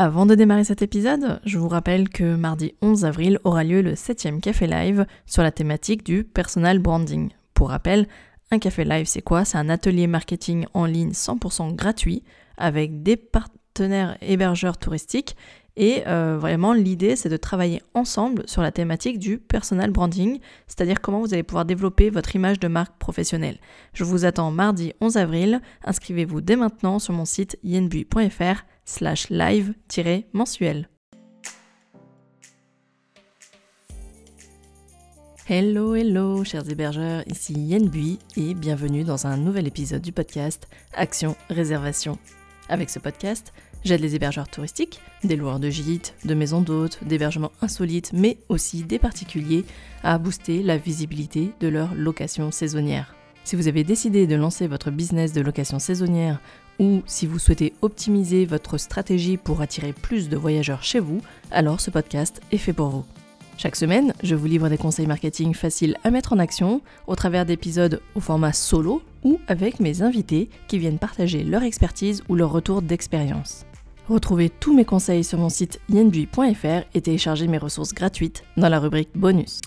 Avant de démarrer cet épisode, je vous rappelle que mardi 11 avril aura lieu le 7e Café Live sur la thématique du personal branding. Pour rappel, un Café Live c'est quoi? C'est un atelier marketing en ligne 100% gratuit avec des partenaires hébergeurs touristiques et euh, vraiment, l'idée, c'est de travailler ensemble sur la thématique du personal branding, c'est-à-dire comment vous allez pouvoir développer votre image de marque professionnelle. Je vous attends mardi 11 avril. Inscrivez-vous dès maintenant sur mon site yenbui.fr slash live-mensuel. Hello, hello, chers hébergeurs, ici Yenbui et bienvenue dans un nouvel épisode du podcast Action Réservation. Avec ce podcast, J'aide les hébergeurs touristiques, des loueurs de gîtes, de maisons d'hôtes, d'hébergements insolites, mais aussi des particuliers à booster la visibilité de leur location saisonnière. Si vous avez décidé de lancer votre business de location saisonnière ou si vous souhaitez optimiser votre stratégie pour attirer plus de voyageurs chez vous, alors ce podcast est fait pour vous. Chaque semaine, je vous livre des conseils marketing faciles à mettre en action au travers d'épisodes au format solo ou avec mes invités qui viennent partager leur expertise ou leur retour d'expérience. Retrouvez tous mes conseils sur mon site yenbui.fr et téléchargez mes ressources gratuites dans la rubrique bonus.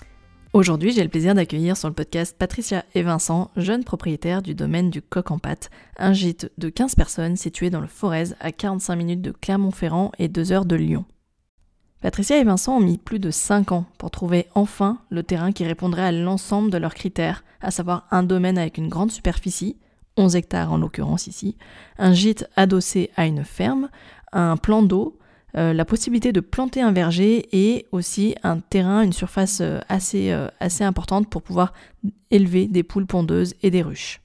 Aujourd'hui, j'ai le plaisir d'accueillir sur le podcast Patricia et Vincent, jeunes propriétaires du domaine du Coq en Pâte, un gîte de 15 personnes situé dans le Forez à 45 minutes de Clermont-Ferrand et 2 heures de Lyon. Patricia et Vincent ont mis plus de 5 ans pour trouver enfin le terrain qui répondrait à l'ensemble de leurs critères, à savoir un domaine avec une grande superficie, 11 hectares en l'occurrence ici, un gîte adossé à une ferme, un plan d'eau, euh, la possibilité de planter un verger et aussi un terrain, une surface euh, assez, euh, assez importante pour pouvoir élever des poules pondeuses et des ruches.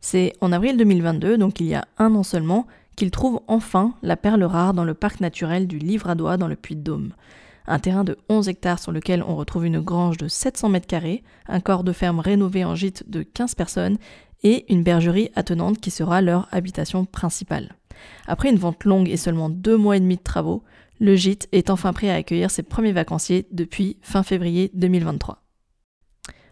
C'est en avril 2022, donc il y a un an seulement, qu'ils trouvent enfin la perle rare dans le parc naturel du Livradois dans le Puy-de-Dôme. Un terrain de 11 hectares sur lequel on retrouve une grange de 700 mètres carrés, un corps de ferme rénové en gîte de 15 personnes et une bergerie attenante qui sera leur habitation principale. Après une vente longue et seulement deux mois et demi de travaux, le gîte est enfin prêt à accueillir ses premiers vacanciers depuis fin février 2023.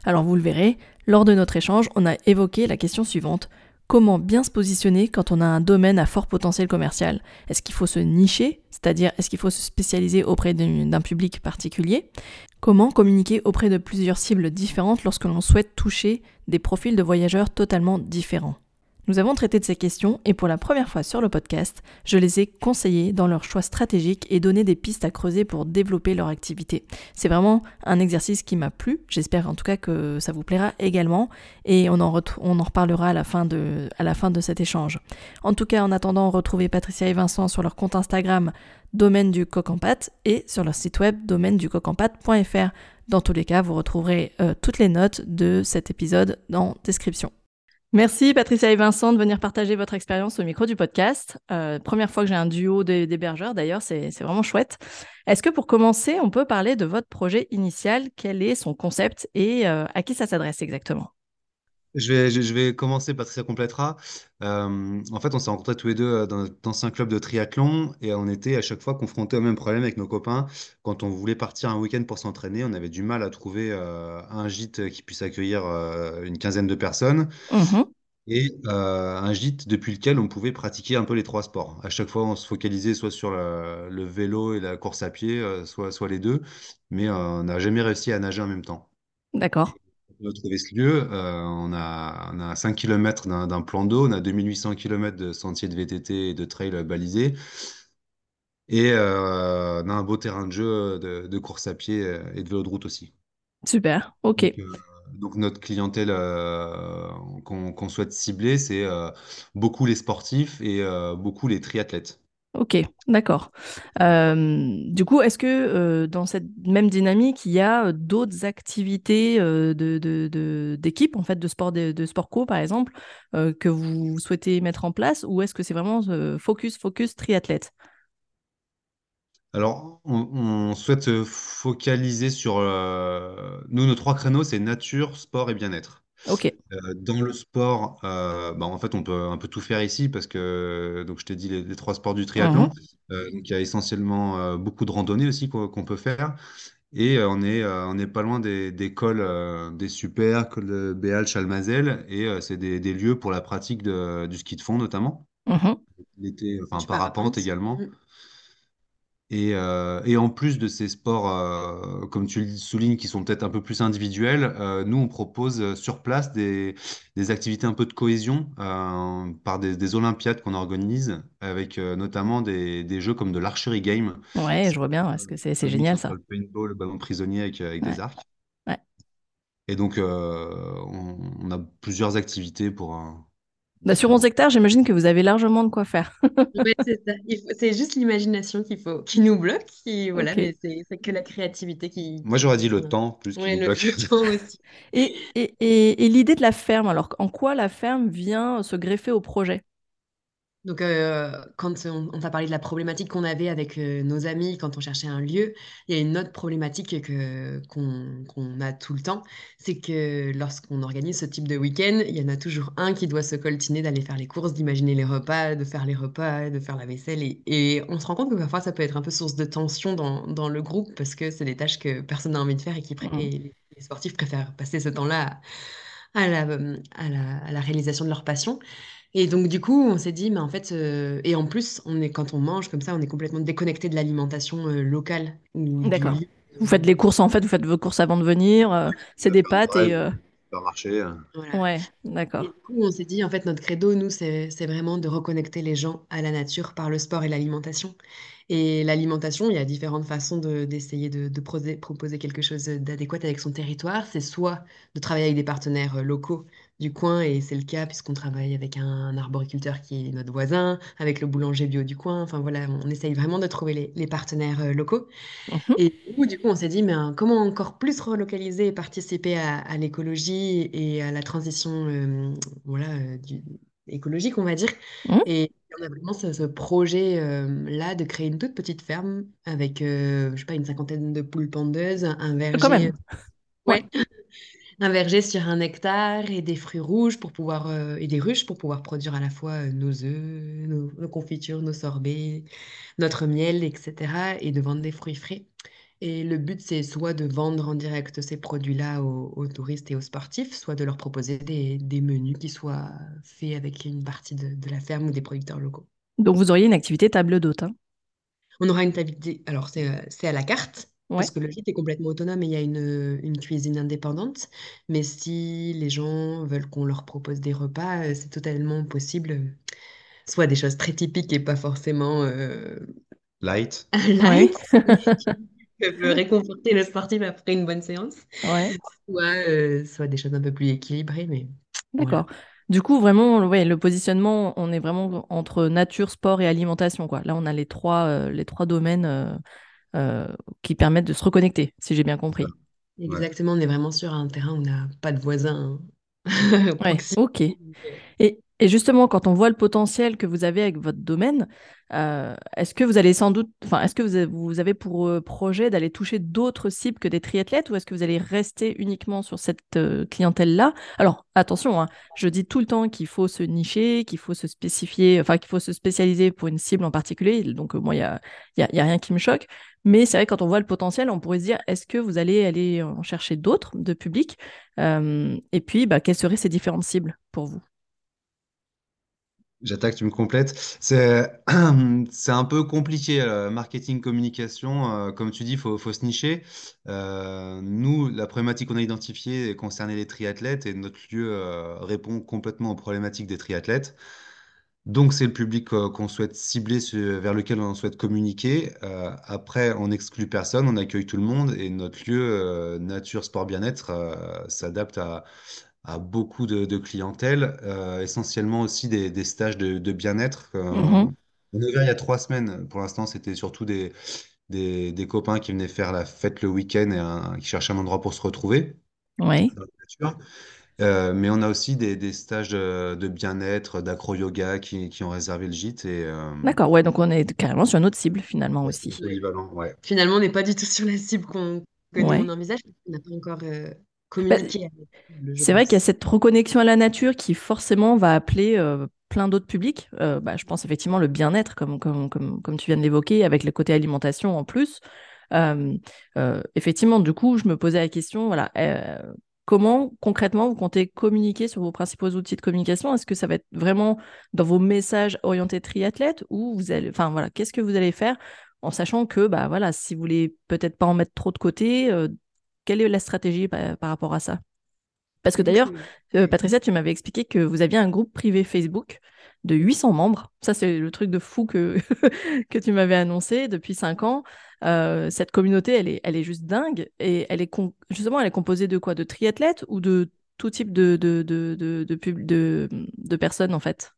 Alors vous le verrez, lors de notre échange, on a évoqué la question suivante. Comment bien se positionner quand on a un domaine à fort potentiel commercial? Est-ce qu'il faut se nicher, c'est-à-dire est-ce qu'il faut se spécialiser auprès d'un public particulier? Comment communiquer auprès de plusieurs cibles différentes lorsque l'on souhaite toucher des profils de voyageurs totalement différents? Nous avons traité de ces questions et pour la première fois sur le podcast, je les ai conseillées dans leur choix stratégique et donné des pistes à creuser pour développer leur activité. C'est vraiment un exercice qui m'a plu, j'espère en tout cas que ça vous plaira également et on en, on reparlera à la, fin de, à la fin de cet échange. En tout cas, en attendant, retrouvez Patricia et Vincent sur leur compte Instagram domaine du coq en pâte et sur leur site web domaine du coq en pâte.fr. Dans tous les cas, vous retrouverez euh, toutes les notes de cet épisode dans description. Merci Patricia et Vincent de venir partager votre expérience au micro du podcast. Euh, première fois que j'ai un duo d'hébergeurs d'ailleurs, c'est vraiment chouette. Est-ce que pour commencer, on peut parler de votre projet initial? Quel est son concept? Et euh, à qui ça s'adresse exactement? Je vais, je, vais commencer, Patricia complétera. Euh, en fait, on s'est rencontrés tous les deux euh, dans notre ancien club de triathlon et on était à chaque fois confrontés au même problème avec nos copains. Quand on voulait partir un week-end pour s'entraîner, on avait du mal à trouver euh, un gîte qui puisse accueillir une quinzaine de personnes mmh et un gîte depuis lequel on pouvait pratiquer un peu les trois sports. À chaque fois, on se focalisait soit sur le, vélo et la course à pied, soit, soit les deux, mais on n'a jamais réussi à nager en même temps. D'accord a trouvé ce lieu. Euh, on, a, on a 5 km d'un plan d'eau, on a 2800 km de sentiers de VTT et de trail balisés. Et euh, on a un beau terrain de jeu de, course à pied euh, et de vélo de route aussi. Super, ok. Donc, notre clientèle qu'on souhaite cibler, c'est beaucoup les sportifs et beaucoup les triathlètes. Ok, d'accord. du coup, est-ce que dans cette même dynamique, il y a d'autres activités d'équipe, en fait, de sport, de, sport co, par exemple, que vous souhaitez mettre en place, ou est-ce que c'est vraiment focus, focus triathlète? Alors, on, souhaite se focaliser sur... nous, nos trois créneaux, c'est nature, sport et bien-être. Euh, dans le sport, euh, bah, en fait, on peut un peu tout faire ici parce que, donc je t'ai dit les, trois sports du triathlon. Mhm. Euh, donc il y a essentiellement beaucoup de randonnées aussi qu'on peut faire. Et on est, on est pas loin des, des cols, des super, cols de Béal, Chalmazel. Et c'est des, des lieux pour la pratique de- du ski de fond notamment. Mhm. L'été, enfin parapente également. Et, euh, et en plus de ces sports, euh, comme tu le soulignes, qui sont peut-être un peu plus individuels, euh, nous, on propose sur place des, des activités un peu de cohésion par des, des Olympiades qu'on organise, avec notamment des, des jeux comme de l'archery game. Ouais, je vois bien, parce que c'est génial ça. le paintball, le ballon prisonnier avec, avec Ouais, des arcs. ouais. Et donc, on, on a plusieurs activités pour un... Bah, sur 11 hectares, j'imagine que vous avez largement de quoi faire. Ouais, c'est ça. Juste l'imagination qu'il faut, qui nous bloque. Qui, voilà, mais c'est que la créativité qui, Moi, j'aurais dit le temps plus qui Ouais, nous le, bloque. le temps aussi. Et, et, et, et l'idée de la ferme, alors en quoi la ferme vient se greffer au projet? Donc, euh, quand on, on t'a parlé de la problématique qu'on avait avec euh, nos amis quand on cherchait un lieu, il y a une autre problématique que, qu'on, qu'on a tout le temps, c'est que lorsqu'on organise ce type de week-end, il y en a toujours un qui doit se coltiner d'aller faire les courses, d'imaginer les repas, de faire les repas, de faire la vaisselle. Et, et on se rend compte que parfois ça peut être un peu source de tension dans, dans le groupe parce que c'est des tâches que personne n'a envie de faire et, qui pré- et les, les sportifs préfèrent passer ce temps-là à, à la, à la, à la réalisation de leur passion. Et donc, du coup, on s'est dit, mais en fait, euh, et en plus, on est, quand on mange comme ça, on est complètement déconnecté de l'alimentation euh, locale du D'accord. Vous faites les courses en fait, vous faites vos courses avant de venir, euh, c'est des pâtes Ouais, et... euh, supermarché. euh. Voilà. Ouais, d'accord. du coup, on s'est dit, en fait, notre credo, nous, c'est, vraiment de reconnecter les gens à la nature par le sport et l'alimentation. Et l'alimentation, il y a différentes façons de- d'essayer de, proposer quelque chose d'adéquat avec son territoire. C'est soit de travailler avec des partenaires euh, locaux du coin, et c'est le cas puisqu'on travaille avec un, arboriculteur qui est notre voisin, avec le boulanger bio du coin. Enfin voilà, on essaye vraiment de trouver les, les partenaires euh, locaux. Mhm. Et du coup, du coup, on s'est dit, mais hein, comment encore plus relocaliser et participer à, à l'écologie et à la transition euh, voilà, euh, du- écologique, on va dire. Mhm. Et on a vraiment ce, ce projet-là de créer une toute petite ferme avec, je sais pas, une cinquantaine de poules pendeuses, un Ah, Quand verger, même. Ouais. ouais, un verger sur un hectare et des fruits rouges pour pouvoir, euh, et des ruches pour pouvoir produire à la fois euh, nos œufs, nos, nos confitures, nos sorbets, notre miel, etc. et de vendre des fruits frais. Et le but, c'est soit de vendre en direct ces produits-là aux, aux touristes et aux sportifs, soit de leur proposer des, des menus qui soient faits avec une partie de, de la ferme ou des producteurs locaux. Donc vous auriez une activité table d'hôte. hein? On aura une table, alors c'est euh, c'est à la carte, Ouais. parce que le gîte est complètement autonome et il y a une, une cuisine indépendante. Mais si les gens veulent qu'on leur propose des repas, euh, c'est totalement possible. Soit des choses très typiques et pas forcément euh, Light. Light, qui peuvent réconforter le sportif après une bonne séance. Ouais. Soit, euh, soit des choses un peu plus équilibrées, mais voilà. D'accord. Du coup, vraiment, ouais, le positionnement, on est vraiment entre nature, sport et alimentation, quoi. Là, on a les trois, euh, les trois domaines euh, euh, qui permettent de se reconnecter, si j'ai bien compris. Ouais. Exactement, on est vraiment sur un terrain où on n'a pas de voisins Ouais, proximité. ok. Et, et justement, quand on voit le potentiel que vous avez avec votre domaine, euh, est-ce que vous allez sans doute, enfin, est-ce que vous avez, vous avez pour euh, projet d'aller toucher d'autres cibles que des triathlètes ou est-ce que vous allez rester uniquement sur cette euh, clientèle-là? Alors, attention, hein, je dis tout le temps qu'il faut se nicher, qu'il faut se spécifier, enfin, qu'il faut se spécialiser pour une cible en particulier. Donc, moi, il n'y a, y a, y a rien qui me choque. Mais c'est vrai, quand on voit le potentiel, on pourrait se dire, est-ce que vous allez aller en chercher d'autres de publics? Euh, et puis, bah, quelles seraient ces différentes cibles pour vous? J'attaque, tu me complètes. C'est un peu compliqué, euh, marketing, communication. euh, comme tu dis, il faut, faut se nicher. Nous, la problématique qu'on a identifiée concernait les triathlètes et notre lieu répond complètement aux problématiques des triathlètes. Donc, c'est le public euh, qu'on souhaite cibler, sur- vers lequel on souhaite communiquer. Euh, après, on n'exclut personne, on accueille tout le monde et notre lieu, euh, nature, sport, bien-être, euh, s'adapte à, à beaucoup de, de clientèle, euh, essentiellement aussi des, des stages de, de bien-être. Euh, Mhm. on a ouvert il y a trois semaines. Pour l'instant, c'était surtout des, des, des copains qui venaient faire la fête le week-end et un- qui cherchaient un endroit pour se retrouver Oui. dans la nature. Euh, mais on a aussi des, des stages de, de bien-être, d'acro-yoga qui, qui ont réservé le gîte et euh, D'accord, ouais, donc on est carrément sur une autre cible finalement aussi. polyvalent. Ouais. Finalement, on n'est pas du tout sur la cible qu'on, que Ouais. on envisage, parce qu'on n'a pas encore euh, Bah, communiqué je c'est vrai qu'il y a cette reconnexion à la nature qui forcément va appeler euh, plein d'autres publics. Euh, bah, je pense effectivement le bien-être, comme, comme, comme, comme tu viens de l'évoquer, avec le côté alimentation en plus. Euh, euh, effectivement, du coup, je me posais la question, voilà, euh, comment concrètement vous comptez communiquer sur vos principaux outils de communication? Est-ce que ça va être vraiment dans vos messages orientés triathlète ou vous allez, enfin voilà, qu'est-ce que vous allez faire en sachant que bah voilà, si vous voulez peut-être pas en mettre trop de côté, quelle est la stratégie par, rapport à ça? Parce que d'ailleurs, Patricia, tu m'avais expliqué que vous aviez un groupe privé Facebook de 800 membres. Ça, c'est le truc de fou que, que tu m'avais annoncé depuis 5 ans. Cette communauté, elle est, elle est juste dingue. Et elle est justement, elle est composée de quoi? De triathlètes ou de tout type de, de, de, de, de, personnes, en fait?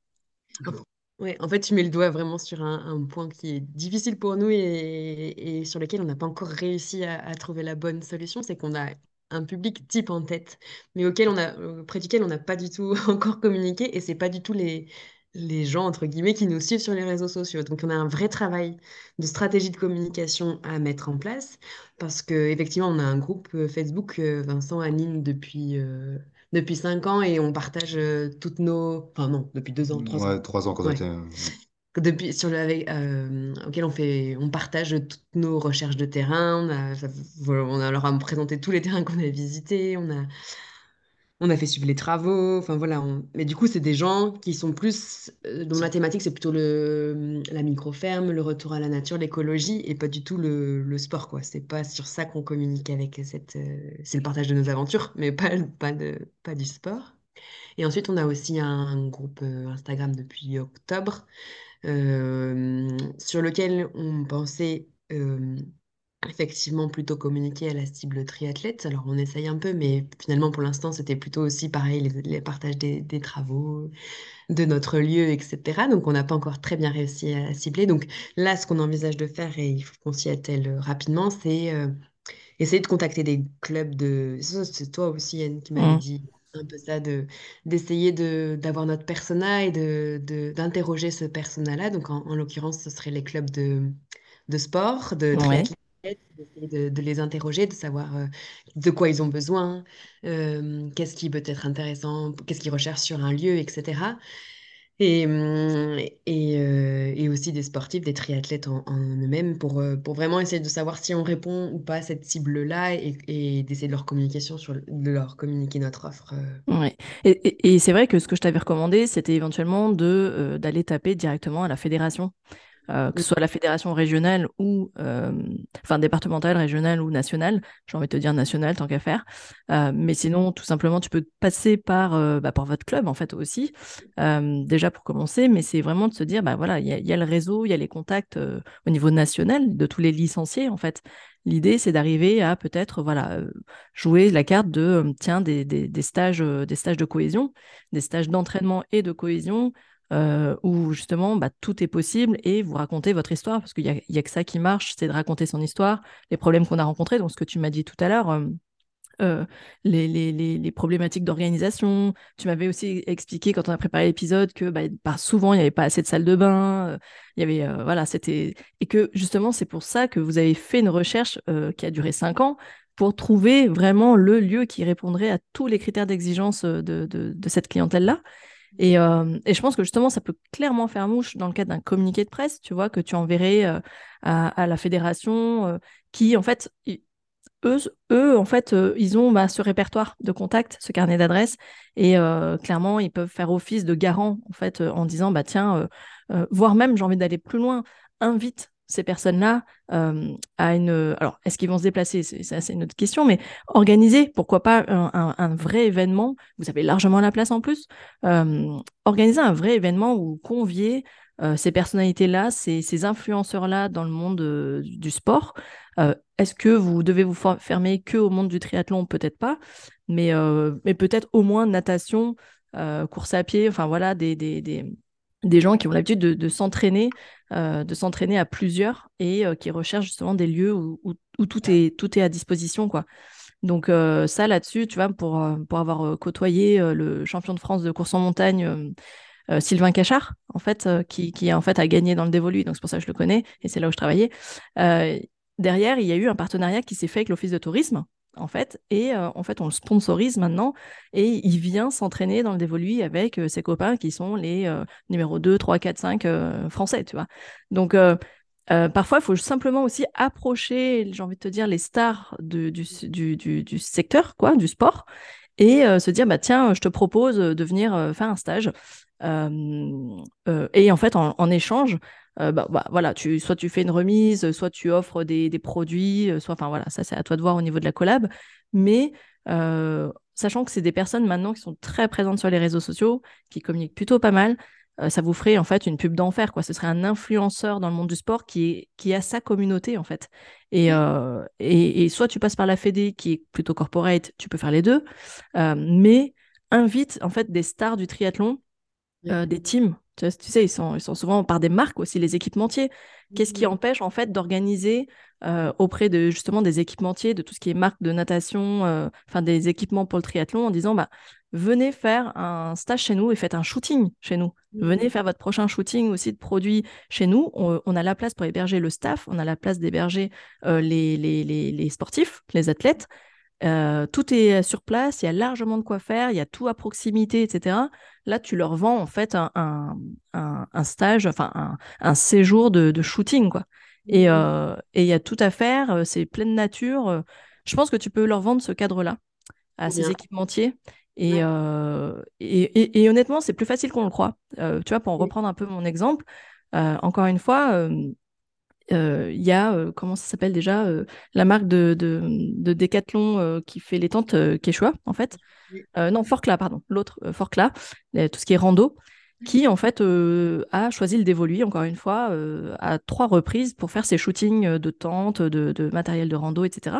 Ouais, en fait, tu mets le doigt vraiment sur un, point qui est difficile pour nous et, sur lequel on n'a pas encore réussi à, trouver la bonne solution, c'est qu'on a un public type en tête, mais auquel on a, auprès duquel on n'a pas du tout encore communiqué et c'est pas du tout les, les gens, entre guillemets, qui nous suivent sur les réseaux sociaux. Donc, on a un vrai travail de stratégie de communication à mettre en place parce qu'effectivement, on a un groupe euh, Facebook, euh, Vincent anime depuis euh, depuis cinq ans et on partage toutes nos. Enfin, non, depuis deux ans, trois ouais, ans. quand ouais. Depuis, sur le, avec, euh, auquel on, fait, on partage toutes nos recherches de terrain. On a, on a leur a présenté tous les terrains qu'on a visités. On a, on a fait suivre les travaux, enfin voilà. Mais du coup, c'est des gens qui sont plus, euh, dont la thématique c'est plutôt le, la micro-ferme, le retour à la nature, l'écologie, et pas du tout le, le sport, quoi. C'est pas sur ça qu'on communique avec cette. Euh, c'est le partage de nos aventures, mais pas, pas, de, pas du sport. Et ensuite, on a aussi un, groupe euh, Instagram depuis octobre, sur lequel on pensait effectivement plutôt communiquer à la cible triathlète. Alors on essaye un peu, mais finalement pour l'instant c'était plutôt aussi pareil, les, partages des, travaux, de notre lieu, etc. Donc on n'a pas encore très bien réussi à cibler. Donc là, ce qu'on envisage de faire, et il faut qu'on s'y attelle rapidement, c'est euh, essayer de contacter des clubs de... C'est toi aussi, Yann, qui m'avait mmh. dit un peu ça, de, d'essayer de, d'avoir notre persona et de, d'interroger ce persona-là. Donc en, l'occurrence, ce serait les clubs de, de sport, de triathlon de, les interroger, de savoir euh, de quoi ils ont besoin, euh, qu'est-ce qui peut être intéressant, qu'est-ce qu'ils recherchent sur un lieu, etc. Et, et, euh, et, aussi des sportifs, des triathlètes en, eux-mêmes pour, pour vraiment essayer de savoir si on répond ou pas à cette cible-là et, d'essayer de leur communiquer sur, de leur communiquer notre offre. Ouais. Et, c'est vrai que ce que je t'avais recommandé, c'était éventuellement de d'aller taper directement à la fédération. Euh, que ce soit la fédération régionale ou, euh, enfin départementale, régionale ou nationale, j'ai envie de te dire nationale tant qu'à faire. Euh, mais sinon, tout simplement, tu peux passer par, bah, par votre club en fait aussi, déjà pour commencer. Mais c'est vraiment de se dire, bah voilà, il y, a le réseau, il y a les contacts au niveau national de tous les licenciés en fait. L'idée, c'est d'arriver à peut-être voilà jouer la carte de tiens des, des, des stages, des stages de cohésion, des stages d'entraînement et de cohésion euh, où justement bah, tout est possible et vous racontez votre histoire, parce qu'il n'y a, que ça qui marche, c'est de raconter son histoire, les problèmes qu'on a rencontrés, donc ce que tu m'as dit tout à l'heure. Euh, euh, les, problématiques d'organisation. Tu m'avais aussi expliqué quand on a préparé l'épisode que bah, souvent il n'y avait pas assez de salles de bain. Y avait voilà, et que justement c'est pour ça que vous avez fait une recherche qui a duré cinq ans pour trouver vraiment le lieu qui répondrait à tous les critères d'exigence de, de, de, cette clientèle là. Euh, et, je pense que justement, ça peut clairement faire mouche dans le cadre d'un communiqué de presse, tu vois, que tu enverrais euh, à, la fédération, euh, qui, en fait, eux, eux, en fait, ils ont bah, ce répertoire de contacts, ce carnet d'adresses, et clairement, ils peuvent faire office de garant, en fait, en disant, bah tiens, voire même, j'ai envie d'aller plus loin, invite ces personnes-là euh, à une... Alors, est-ce qu'ils vont se déplacer? C'est une autre question, mais organiser, pourquoi pas un, vrai événement, vous avez largement la place en plus, euh, organiser un vrai événement où convier euh, ces personnalités-là, ces, influenceurs-là dans le monde du sport. est-ce que vous devez vous fermer que au monde du triathlon? Peut-être pas, mais, mais peut-être au moins natation, course à pied, enfin voilà, des gens qui ont l'habitude de, s'entraîner, euh, de s'entraîner à plusieurs et euh, qui recherchent justement des lieux où, tout, est, tout est à disposition. quoi. Donc euh, ça là-dessus, tu vois, pour, pour avoir côtoyé le champion de France de course en montagne, Sylvain Cachard, en fait, qui, qui en fait a gagné dans le dévolu, donc c'est pour ça que je le connais et c'est là où je travaillais. derrière, il y a eu un partenariat qui s'est fait avec l'Office de tourisme en fait, et euh, en fait, on le sponsorise maintenant, et il vient s'entraîner dans le dévolu avec euh, ses copains qui sont les euh, numéros 2, 3, 4, 5 français, tu vois. Donc, parfois, il faut simplement aussi approcher, j'ai envie de te dire, les stars du, du, du, secteur, quoi, du sport, et se dire, bah tiens, je te propose de venir faire un stage. et en fait, en, échange, bah, bah, voilà, tu, soit tu fais une remise, soit tu offres des, des produits, soit, enfin voilà, ça c'est à toi de voir au niveau de la collab. Mais sachant que c'est des personnes maintenant qui sont très présentes sur les réseaux sociaux, qui communiquent plutôt pas mal, euh, ça vous ferait en fait une pub d'enfer quoi. Ce serait un influenceur dans le monde du sport qui est qui a sa communauté en fait. Et, euh, et, soit tu passes par la Fédé qui est plutôt corporate tu peux faire les deux euh, mais invite en fait des stars du triathlon des teams tu, sais ils sont ils sont souvent par des marques aussi les équipementiers qu'est-ce qui empêche en fait d'organiser auprès de justement des équipementiers de tout ce qui est marque de natation enfin des équipements pour le triathlon en disant bah venez faire un stage chez nous et faites un shooting chez nous. Venez faire votre prochain shooting aussi de produits chez nous. On, a la place pour héberger le staff, on a la place d'héberger euh, les, les, sportifs, les athlètes. Euh, tout est sur place, il y a largement de quoi faire, il y a tout à proximité, etc. Là, tu leur vends en fait un, stage, enfin un, séjour de, shooting, quoi. Euh, et il y a tout à faire, c'est pleine nature. Je pense que tu peux leur vendre ce cadre-là à ces équipementiers. Euh, et, et, honnêtement, c'est plus facile qu'on le croit. Euh, tu vois, pour reprendre un peu mon exemple, euh, encore une fois, il y a, comment ça s'appelle déjà, la marque de, de, Decathlon qui fait les tentes Quechua, en fait. non, Forcla, pardon, l'autre, Forcla, tout ce qui est rando, qui en fait a choisi le dévolu, encore une fois, à trois reprises pour faire ses shootings de tentes, de, de matériel de rando, etc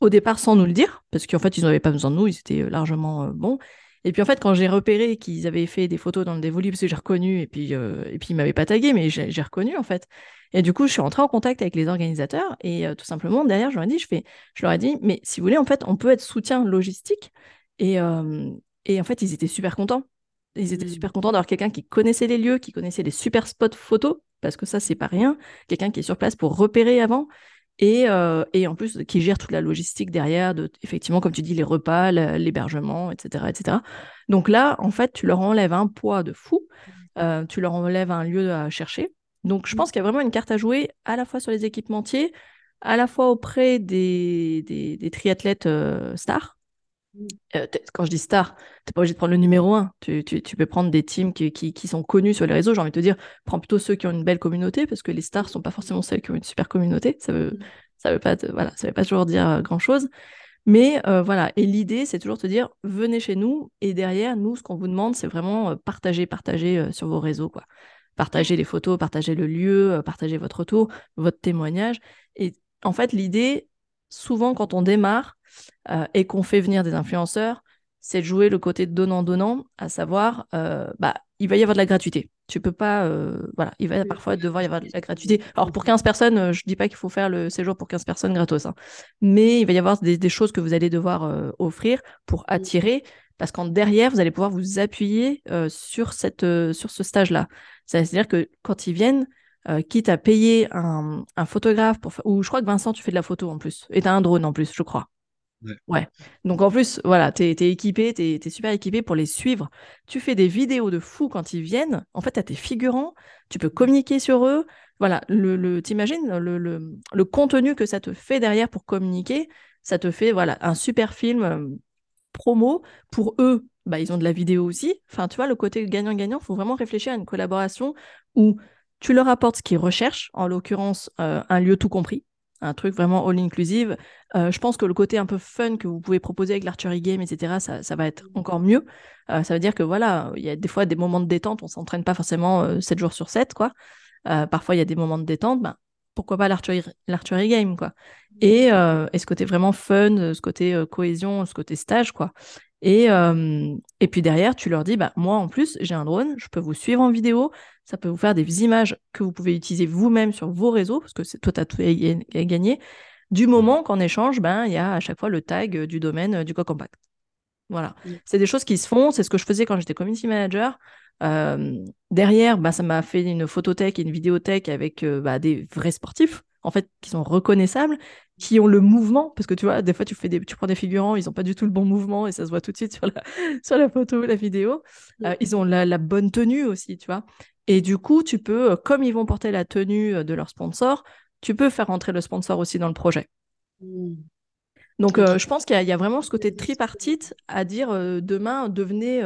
au départ sans nous le dire, parce qu'en fait, ils n'avaient pas besoin de nous, ils étaient euh, largement euh, bons. Et puis en fait, quand j'ai repéré qu'ils avaient fait des photos dans le dévolu, parce que j'ai reconnu, et puis, euh, et puis ils m'avaient pas tagué, mais j'ai reconnu en fait. Et du coup, je suis rentrée en contact avec les organisateurs, et tout simplement, derrière, je leur ai dit, je, fais, je leur ai dit, mais si vous voulez, en fait, on peut être soutien logistique. Et, et en fait, ils étaient super contents. Ils étaient mmh. super contents d'avoir quelqu'un qui connaissait les lieux, qui connaissait les super spots photos, parce que ça, c'est pas rien. Quelqu'un qui est sur place pour repérer avant. Euh, et, en plus qui gère toute la logistique derrière, de, effectivement, comme tu dis, les repas, l'hébergement, etc., etc. Donc là, en fait, tu leur enlèves un poids de fou, euh, tu leur enlèves un lieu à chercher. Donc je pense qu'il y a vraiment une carte à jouer à la fois sur les équipementiers, à la fois auprès des, des, triathlètes euh, stars, euh, quand je dis star, t'es pas obligé de prendre le numéro 1. Tu, peux prendre des teams qui, sont connus sur les réseaux. J'ai envie de te dire, prends plutôt ceux qui ont une belle communauté, parce que les stars sont pas forcément celles qui ont une super communauté. Ça veut, ça veut pas, voilà, ça veut pas toujours dire euh, grand chose. Mais euh, voilà, et l'idée, c'est toujours de te dire, venez chez nous, et derrière, nous, ce qu'on vous demande, c'est vraiment partager, partager sur vos réseaux, quoi. Partager les photos, partager le lieu, partager votre retour, votre témoignage. Et en fait, l'idée, souvent, quand on démarre, euh, et qu'on fait venir des influenceurs, c'est de jouer le côté donnant-donnant, à savoir, euh, bah, il va y avoir de la gratuité. Tu peux pas, euh, voilà, il va parfois devoir y avoir de la gratuité. Alors pour 15 personnes, je dis pas qu'il faut faire le séjour pour 15 personnes gratos, hein. mais il va y avoir des, choses que vous allez devoir offrir pour attirer, parce qu'en derrière, vous allez pouvoir vous appuyer sur, cette, sur ce stage-là. C'est-à-dire que quand ils viennent, quitte à payer un, photographe pour ou je crois que Vincent tu fais de la photo en plus et tu as un drone en plus je crois Ouais. Donc en plus, voilà, tu es, équipé, tu es, super équipé pour les suivre. Tu fais des vidéos de fous quand ils viennent. En fait, tu as tes figurants, tu peux communiquer sur eux. Voilà, le, le t'imagines le, le, le, contenu que ça te fait derrière pour communiquer, ça te fait voilà un super film euh, promo. Pour eux, bah, ils ont de la vidéo aussi. Enfin, tu vois, le côté gagnant-gagnant, il faut vraiment réfléchir à une collaboration où tu leur apportes ce qu'ils recherchent, en l'occurrence euh, un lieu tout compris un truc vraiment all-inclusive. Euh, je pense que le côté un peu fun que vous pouvez proposer avec l'archery game, etc., ça, va être encore mieux. Euh, ça veut dire que voilà, il y a des fois des moments de détente, on s'entraîne pas forcément 7 euh, jours sur 7, quoi. parfois, il y a des moments de détente, ben, pourquoi pas l'archery game, quoi. Et, et, ce côté vraiment fun, ce côté cohésion, ce côté stage, quoi. Et, et puis derrière, tu leur dis, bah, moi en plus, j'ai un drone, je peux vous suivre en vidéo, ça peut vous faire des images que vous pouvez utiliser vous-même sur vos réseaux, parce que toi, tu as tout gagné, du moment qu'en échange, ben, il y a à chaque fois le tag du domaine du co-compact. Voilà. C'est des choses qui se font, c'est ce que je faisais quand j'étais community manager. derrière, bah, ça m'a fait une photothèque et une vidéothèque avec bah, des vrais sportifs en fait, qui sont reconnaissables, qui ont le mouvement, parce que tu vois, des fois, tu, fais des, tu prends des figurants, ils n'ont pas du tout le bon mouvement, et ça se voit tout de suite sur la, sur la photo, la vidéo. Euh, ils ont la, bonne tenue aussi, tu vois. Et du coup, tu peux, euh, comme ils vont porter la tenue euh, de leur sponsor, tu peux faire rentrer le sponsor aussi dans le projet. Mmh. Donc, je pense qu'il y, a vraiment ce côté tripartite à dire demain, devenez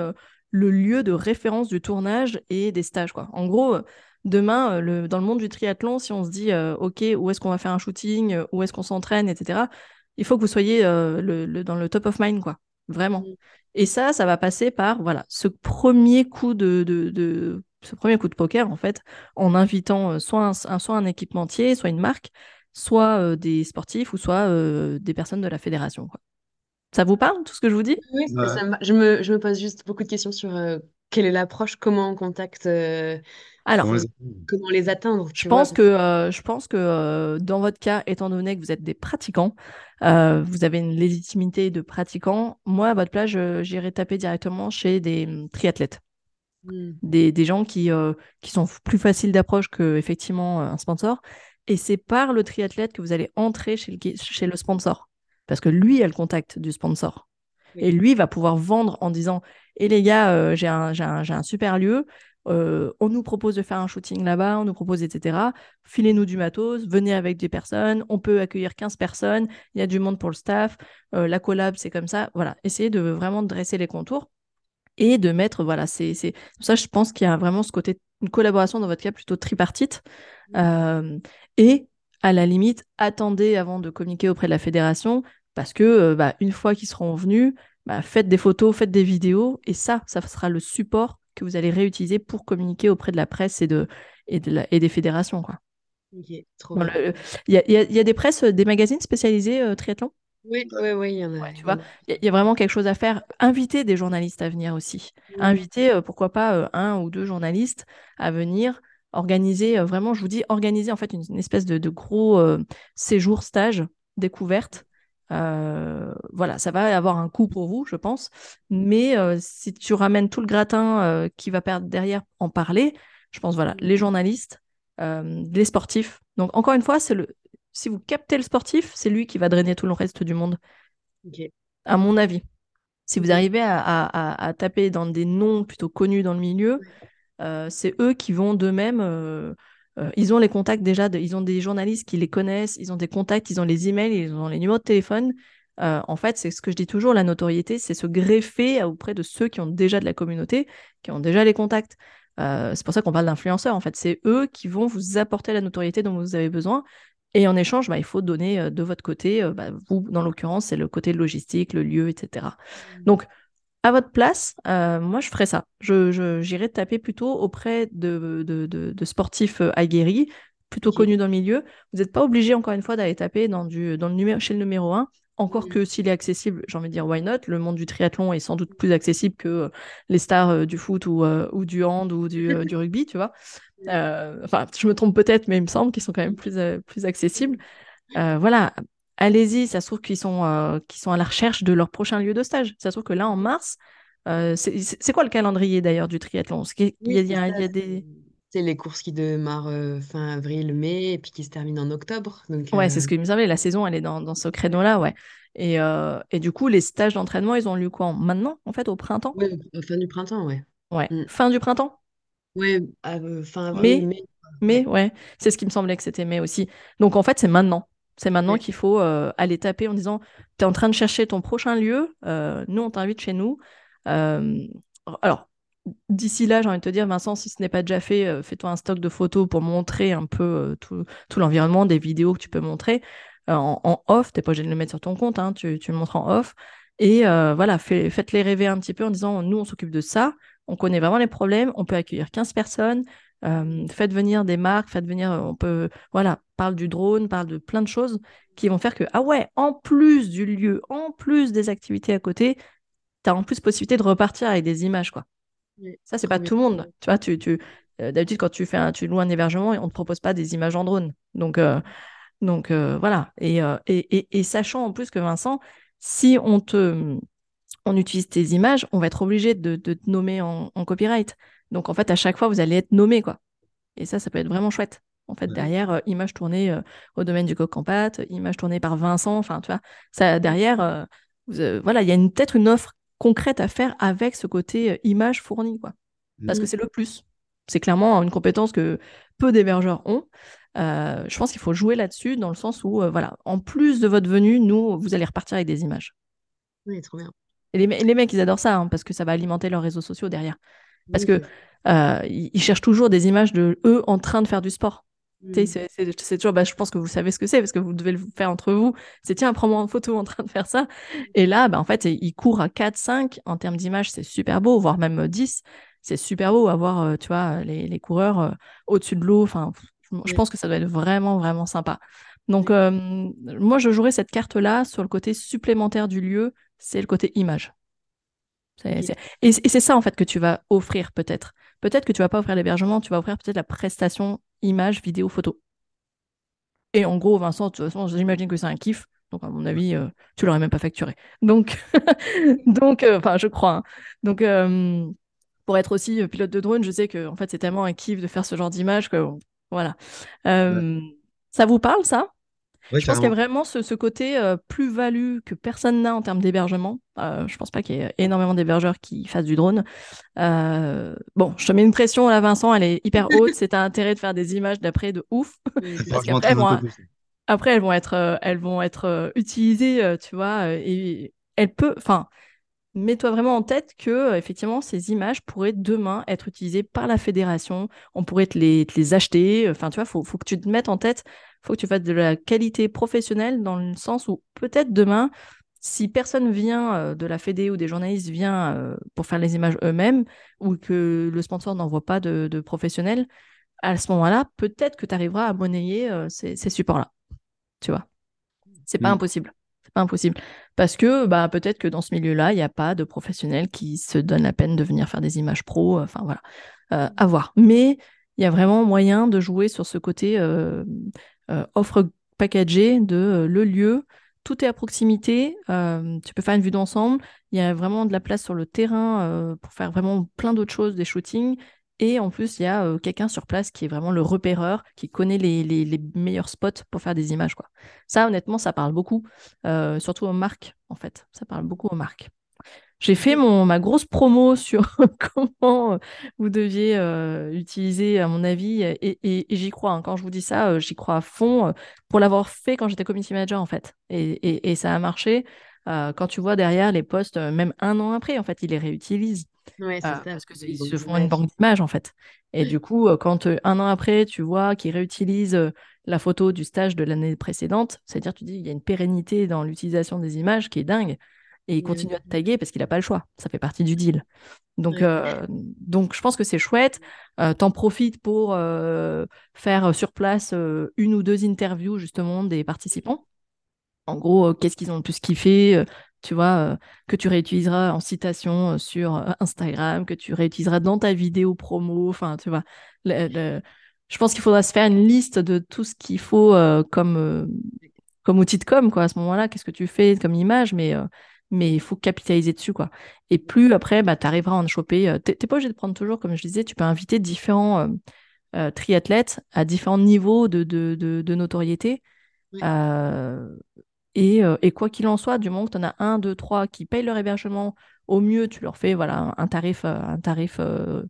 le lieu de référence du tournage et des stages. Quoi. En gros, demain, le, dans le monde du triathlon, si on se dit, OK, où est-ce qu'on va faire un shooting, où est-ce qu'on s'entraîne, etc., il faut que vous soyez le, dans le top of mind, quoi. Vraiment. Mmh. Et ça, ça va passer par voilà ce premier coup de, de, ce premier coup de poker en fait, en invitant soit un, soit un équipementier, soit une marque, soit des sportifs ou soit des personnes de la fédération. Quoi. Ça vous parle, tout ce que je vous dis? Oui, ça je, me, je, me, pose juste beaucoup de questions sur euh, quelle est l'approche, comment on contacte, euh, Alors, comment les atteindre. Je pense, que, euh, je pense que dans votre cas, étant donné que vous êtes des pratiquants, vous avez une légitimité de pratiquant. Moi, à votre place, j'irai taper directement chez des hum, triathlètes. Hmm. Des, des, gens qui, qui sont plus faciles d'approche qu'effectivement un sponsor. Et c'est par le triathlète que vous allez entrer chez le, chez le sponsor parce que lui a le contact du sponsor. Et lui va pouvoir vendre en disant Et les gars, euh, j'ai un, un, super lieu, euh, on nous propose de faire un shooting là-bas, on nous propose, etc. Filez-nous du matos, venez avec des personnes, on peut accueillir 15 personnes, il y a du monde pour le staff, euh, la collab, c'est comme ça. Voilà, essayez de vraiment dresser les contours et de mettre, voilà, c'est ça, je pense qu'il y a vraiment ce côté, une collaboration dans votre cas plutôt tripartite. et à la limite, attendez avant de communiquer auprès de la fédération, parce que euh, bah, une fois qu'ils seront venus, bah, faites des photos, faites des vidéos, et ça, ça sera le support que vous allez réutiliser pour communiquer auprès de la presse et, de, et, des fédérations. Quoi. Il y, a, des presses, des magazines spécialisés euh, triathlon? Oui, oui, oui, il y en a. tu vois, il y, a vraiment quelque chose à faire. Inviter des journalistes à venir aussi. Inviter, euh, pourquoi pas, un ou deux journalistes à venir organiser, euh, vraiment, je vous dis, organiser en fait une, espèce de, gros euh, séjour, stage, découverte. Euh, voilà, ça va avoir un coût pour vous, je pense. Mais si tu ramènes tout le gratin qui va perdre derrière en parler, je pense, voilà, les journalistes, les sportifs. Donc, encore une fois, c'est le... si vous captez le sportif, c'est lui qui va drainer tout le reste du monde. À mon avis. Si vous arrivez à, taper dans des noms plutôt connus dans le milieu, euh, c'est eux qui vont d'eux-mêmes. Euh, euh, ils ont les contacts déjà, ils ont des journalistes qui les connaissent, ils ont des contacts, ils ont les emails, ils ont les numéros de téléphone. en fait, c'est ce que je dis toujours, la notoriété, c'est se greffer auprès de ceux qui ont déjà de la communauté, qui ont déjà les contacts. c'est pour ça qu'on parle d'influenceurs. En fait, c'est eux qui vont vous apporter la notoriété dont vous avez besoin. Et en échange, bah, il faut donner de votre côté, bah, vous, dans l'occurrence, c'est le côté logistique, le lieu, etc. Donc, à votre place, euh, moi, je ferais ça. Je, j'irais taper plutôt auprès de, de, sportifs euh, aguerris, plutôt connus dans le milieu. Vous n'êtes pas obligé, encore une fois, d'aller taper dans, du, dans le numéro, chez le numéro 1. Encore que s'il est accessible, j'ai envie de dire why not? Le monde du triathlon est sans doute plus accessible que euh, les stars du foot ou, ou, du hand ou du, du rugby, tu vois. enfin, je me trompe peut-être, mais il me semble qu'ils sont quand même plus, plus accessibles. voilà, allez-y, ça se trouve qu'ils sont, euh, sont à la recherche de leur prochain lieu de stage. Ça se trouve que là, en mars, euh, c'est quoi le calendrier d'ailleurs du triathlon? C'est les courses qui démarrent euh, fin avril, mai, et puis qui se terminent en octobre. Donc, ouais, c'est ce que me semblait. La saison, elle est dans, dans ce créneau-là, ouais. Et, et, du coup, les stages d'entraînement, ils ont lieu quoi Maintenant, en fait, au printemps? Oui, fin du printemps, ouais. Ouais. Mm. Fin du printemps? Oui, fin avril, mai? mai. ouais. C'est ce qui me semblait que c'était mai aussi. Donc, en fait, c'est maintenant. C'est maintenant qu'il faut euh, aller taper en disant Tu es en train de chercher ton prochain lieu, euh, nous on t'invite chez nous. Euh, alors, d'ici là, j'ai envie de te dire, Vincent, si ce n'est pas déjà fait, fais-toi un stock de photos pour montrer un peu tout, l'environnement, des vidéos que tu peux montrer en, off. Tu n'es pas obligé de le mettre sur ton compte, hein, tu, le montres en off. Et voilà, faites-les rêver un petit peu en disant Nous on s'occupe de ça, on connaît vraiment les problèmes, on peut accueillir 15 personnes, euh, faites venir des marques, faites venir, on peut, voilà, parle du drone, parle de plein de choses qui vont faire que, ah ouais, en plus du lieu, en plus des activités à côté, tu as en plus possibilité de repartir avec des images, quoi. ça, c'est pas tout le monde. Tu vois, tu, tu euh, d'habitude, quand tu, fais un, tu loues un hébergement, on ne te propose pas des images en drone. Donc, donc voilà. Et, et, et, sachant en plus que Vincent, si on te on utilise tes images, on va être obligé de, de te nommer en, en copyright. Donc en fait, à chaque fois, vous allez être nommé, quoi. Et ça, ça peut être vraiment chouette. En fait, derrière, euh, image tournée euh, au domaine du coq en pâte, image tournée par Vincent, enfin, tu vois, ça, derrière, euh, voilà, il y a peut-être une offre concrète à faire avec ce côté image fournie, quoi. Parce que mmh. c'est le plus. C'est clairement une compétence que peu d'hébergeurs ont. je pense qu'il faut jouer là-dessus, dans le sens où, voilà, en plus de votre venue, nous, vous allez repartir avec des images. Oui, trop bien. Et les, les mecs, ils adorent ça, hein, parce que ça va alimenter leurs réseaux sociaux derrière. Parce que ils, cherchent toujours des images de eux en train de faire du sport. Mm. C'est toujours, bah, je pense que vous savez ce que c'est parce que vous devez le faire entre vous. C'est tiens, prends-moi en photo en train de faire ça. Et là, bah, en fait, il court à 4, 5 en termes d'image, c'est super beau, voire même 10. C'est super beau à voir, tu vois, les, les coureurs au-dessus de l'eau. Enfin, je pense que ça doit être vraiment, vraiment sympa. Donc, moi, je jouerais cette carte-là sur le côté supplémentaire du lieu, c'est le côté image. Et c'est ça, en fait, que tu vas offrir peut-être. Peut-être que tu vas pas offrir l'hébergement, tu vas offrir peut-être la prestation image, vidéo, photo. Et en gros, Vincent, de toute façon, j'imagine que c'est un kiff. Donc, à mon avis, euh, tu l'aurais même pas facturé. Donc, donc euh, enfin, je crois. Hein. Donc, euh, pour être aussi pilote de drone, je sais que en fait, c'est tellement un kiff de faire ce genre d'image que voilà. Ça vous parle, ça? Je pense qu'il y a vraiment ce, côté euh, plus-value que personne n'a en termes d'hébergement. Euh, je pense pas qu'il y ait énormément d'hébergeurs qui fassent du drone. Euh, bon, je te mets une pression là, Vincent, elle est hyper haute. C'est un intérêt de faire des images d'après de ouf. Parce qu'après, elles vont, après, elles vont être, elles vont être utilisées, tu vois, et elles peuvent, enfin, mets-toi vraiment en tête que euh, effectivement ces images pourraient demain être utilisées par la fédération. On pourrait te les, les acheter. Enfin, tu vois, faut, faut que tu te mettes en tête. Faut que tu fasses de la qualité professionnelle dans le sens où peut-être demain, si personne vient euh, de la fédé ou des journalistes vient euh, pour faire les images eux-mêmes ou que le sponsor n'envoie pas de, de professionnels, à ce moment-là, peut-être que tu arriveras à monnayer ces, ces supports-là. Tu vois, c'est pas impossible impossible. Parce que bah, peut-être que dans ce milieu-là, il n'y a pas de professionnels qui se donnent la peine de venir faire des images pro. Enfin voilà, euh, à voir. Mais il y a vraiment moyen de jouer sur ce côté euh, euh, offre packagée de le lieu. Tout est à proximité. tu peux faire une vue d'ensemble. Il y a vraiment de la place sur le terrain pour faire vraiment plein d'autres choses, des shootings. Et en plus, il y a quelqu'un sur place qui est vraiment le repéreur, qui connaît les, meilleurs spots pour faire des images. Ça, honnêtement, ça parle beaucoup, surtout aux marques, en fait. Ça parle beaucoup aux marques. J'ai fait mon, ma grosse promo sur comment vous deviez utiliser, à mon avis, et, j'y crois. Hein. Quand je vous dis ça, j'y crois à fond pour l'avoir fait quand j'étais community manager, en fait. Et, ça a marché. Quand tu vois derrière les posts, même un an après, en fait, ils les réutilisent. Ouais, c'est ça. Parce qu'ils se font une banque d'images, en fait. Et du coup, quand un an après, tu vois qu'ils réutilisent la photo du stage de l'année précédente, c'est-à-dire, tu dis, il y a une pérennité dans l'utilisation des images qui est dingue. Et il continue à te taguer parce qu'il n'a pas le choix. Ça fait partie du deal. Donc, donc je pense que c'est chouette. T'en profites pour faire sur place une ou deux interviews justement des participants. En gros, qu'est-ce qu'ils ont le plus kiffé tu vois, euh, que tu réutiliseras en citation euh, sur euh, Instagram, que tu réutiliseras dans ta vidéo promo, enfin, tu vois. Je pense qu'il faudra se faire une liste de tout ce qu'il faut comme, comme outil de com, quoi, à ce moment-là. Qu'est-ce que tu fais comme image, mais mais il faut capitaliser dessus, quoi. Et plus après, bah, tu arriveras à en choper. Tu n'es pas obligé de prendre toujours, comme je disais, tu peux inviter différents triathlètes à différents niveaux de, de, de, notoriété. Euh, et, quoi qu'il en soit, du moment que tu en as un, deux, trois qui payent leur hébergement, au mieux, tu leur fais voilà, un tarif, euh, un tarif euh,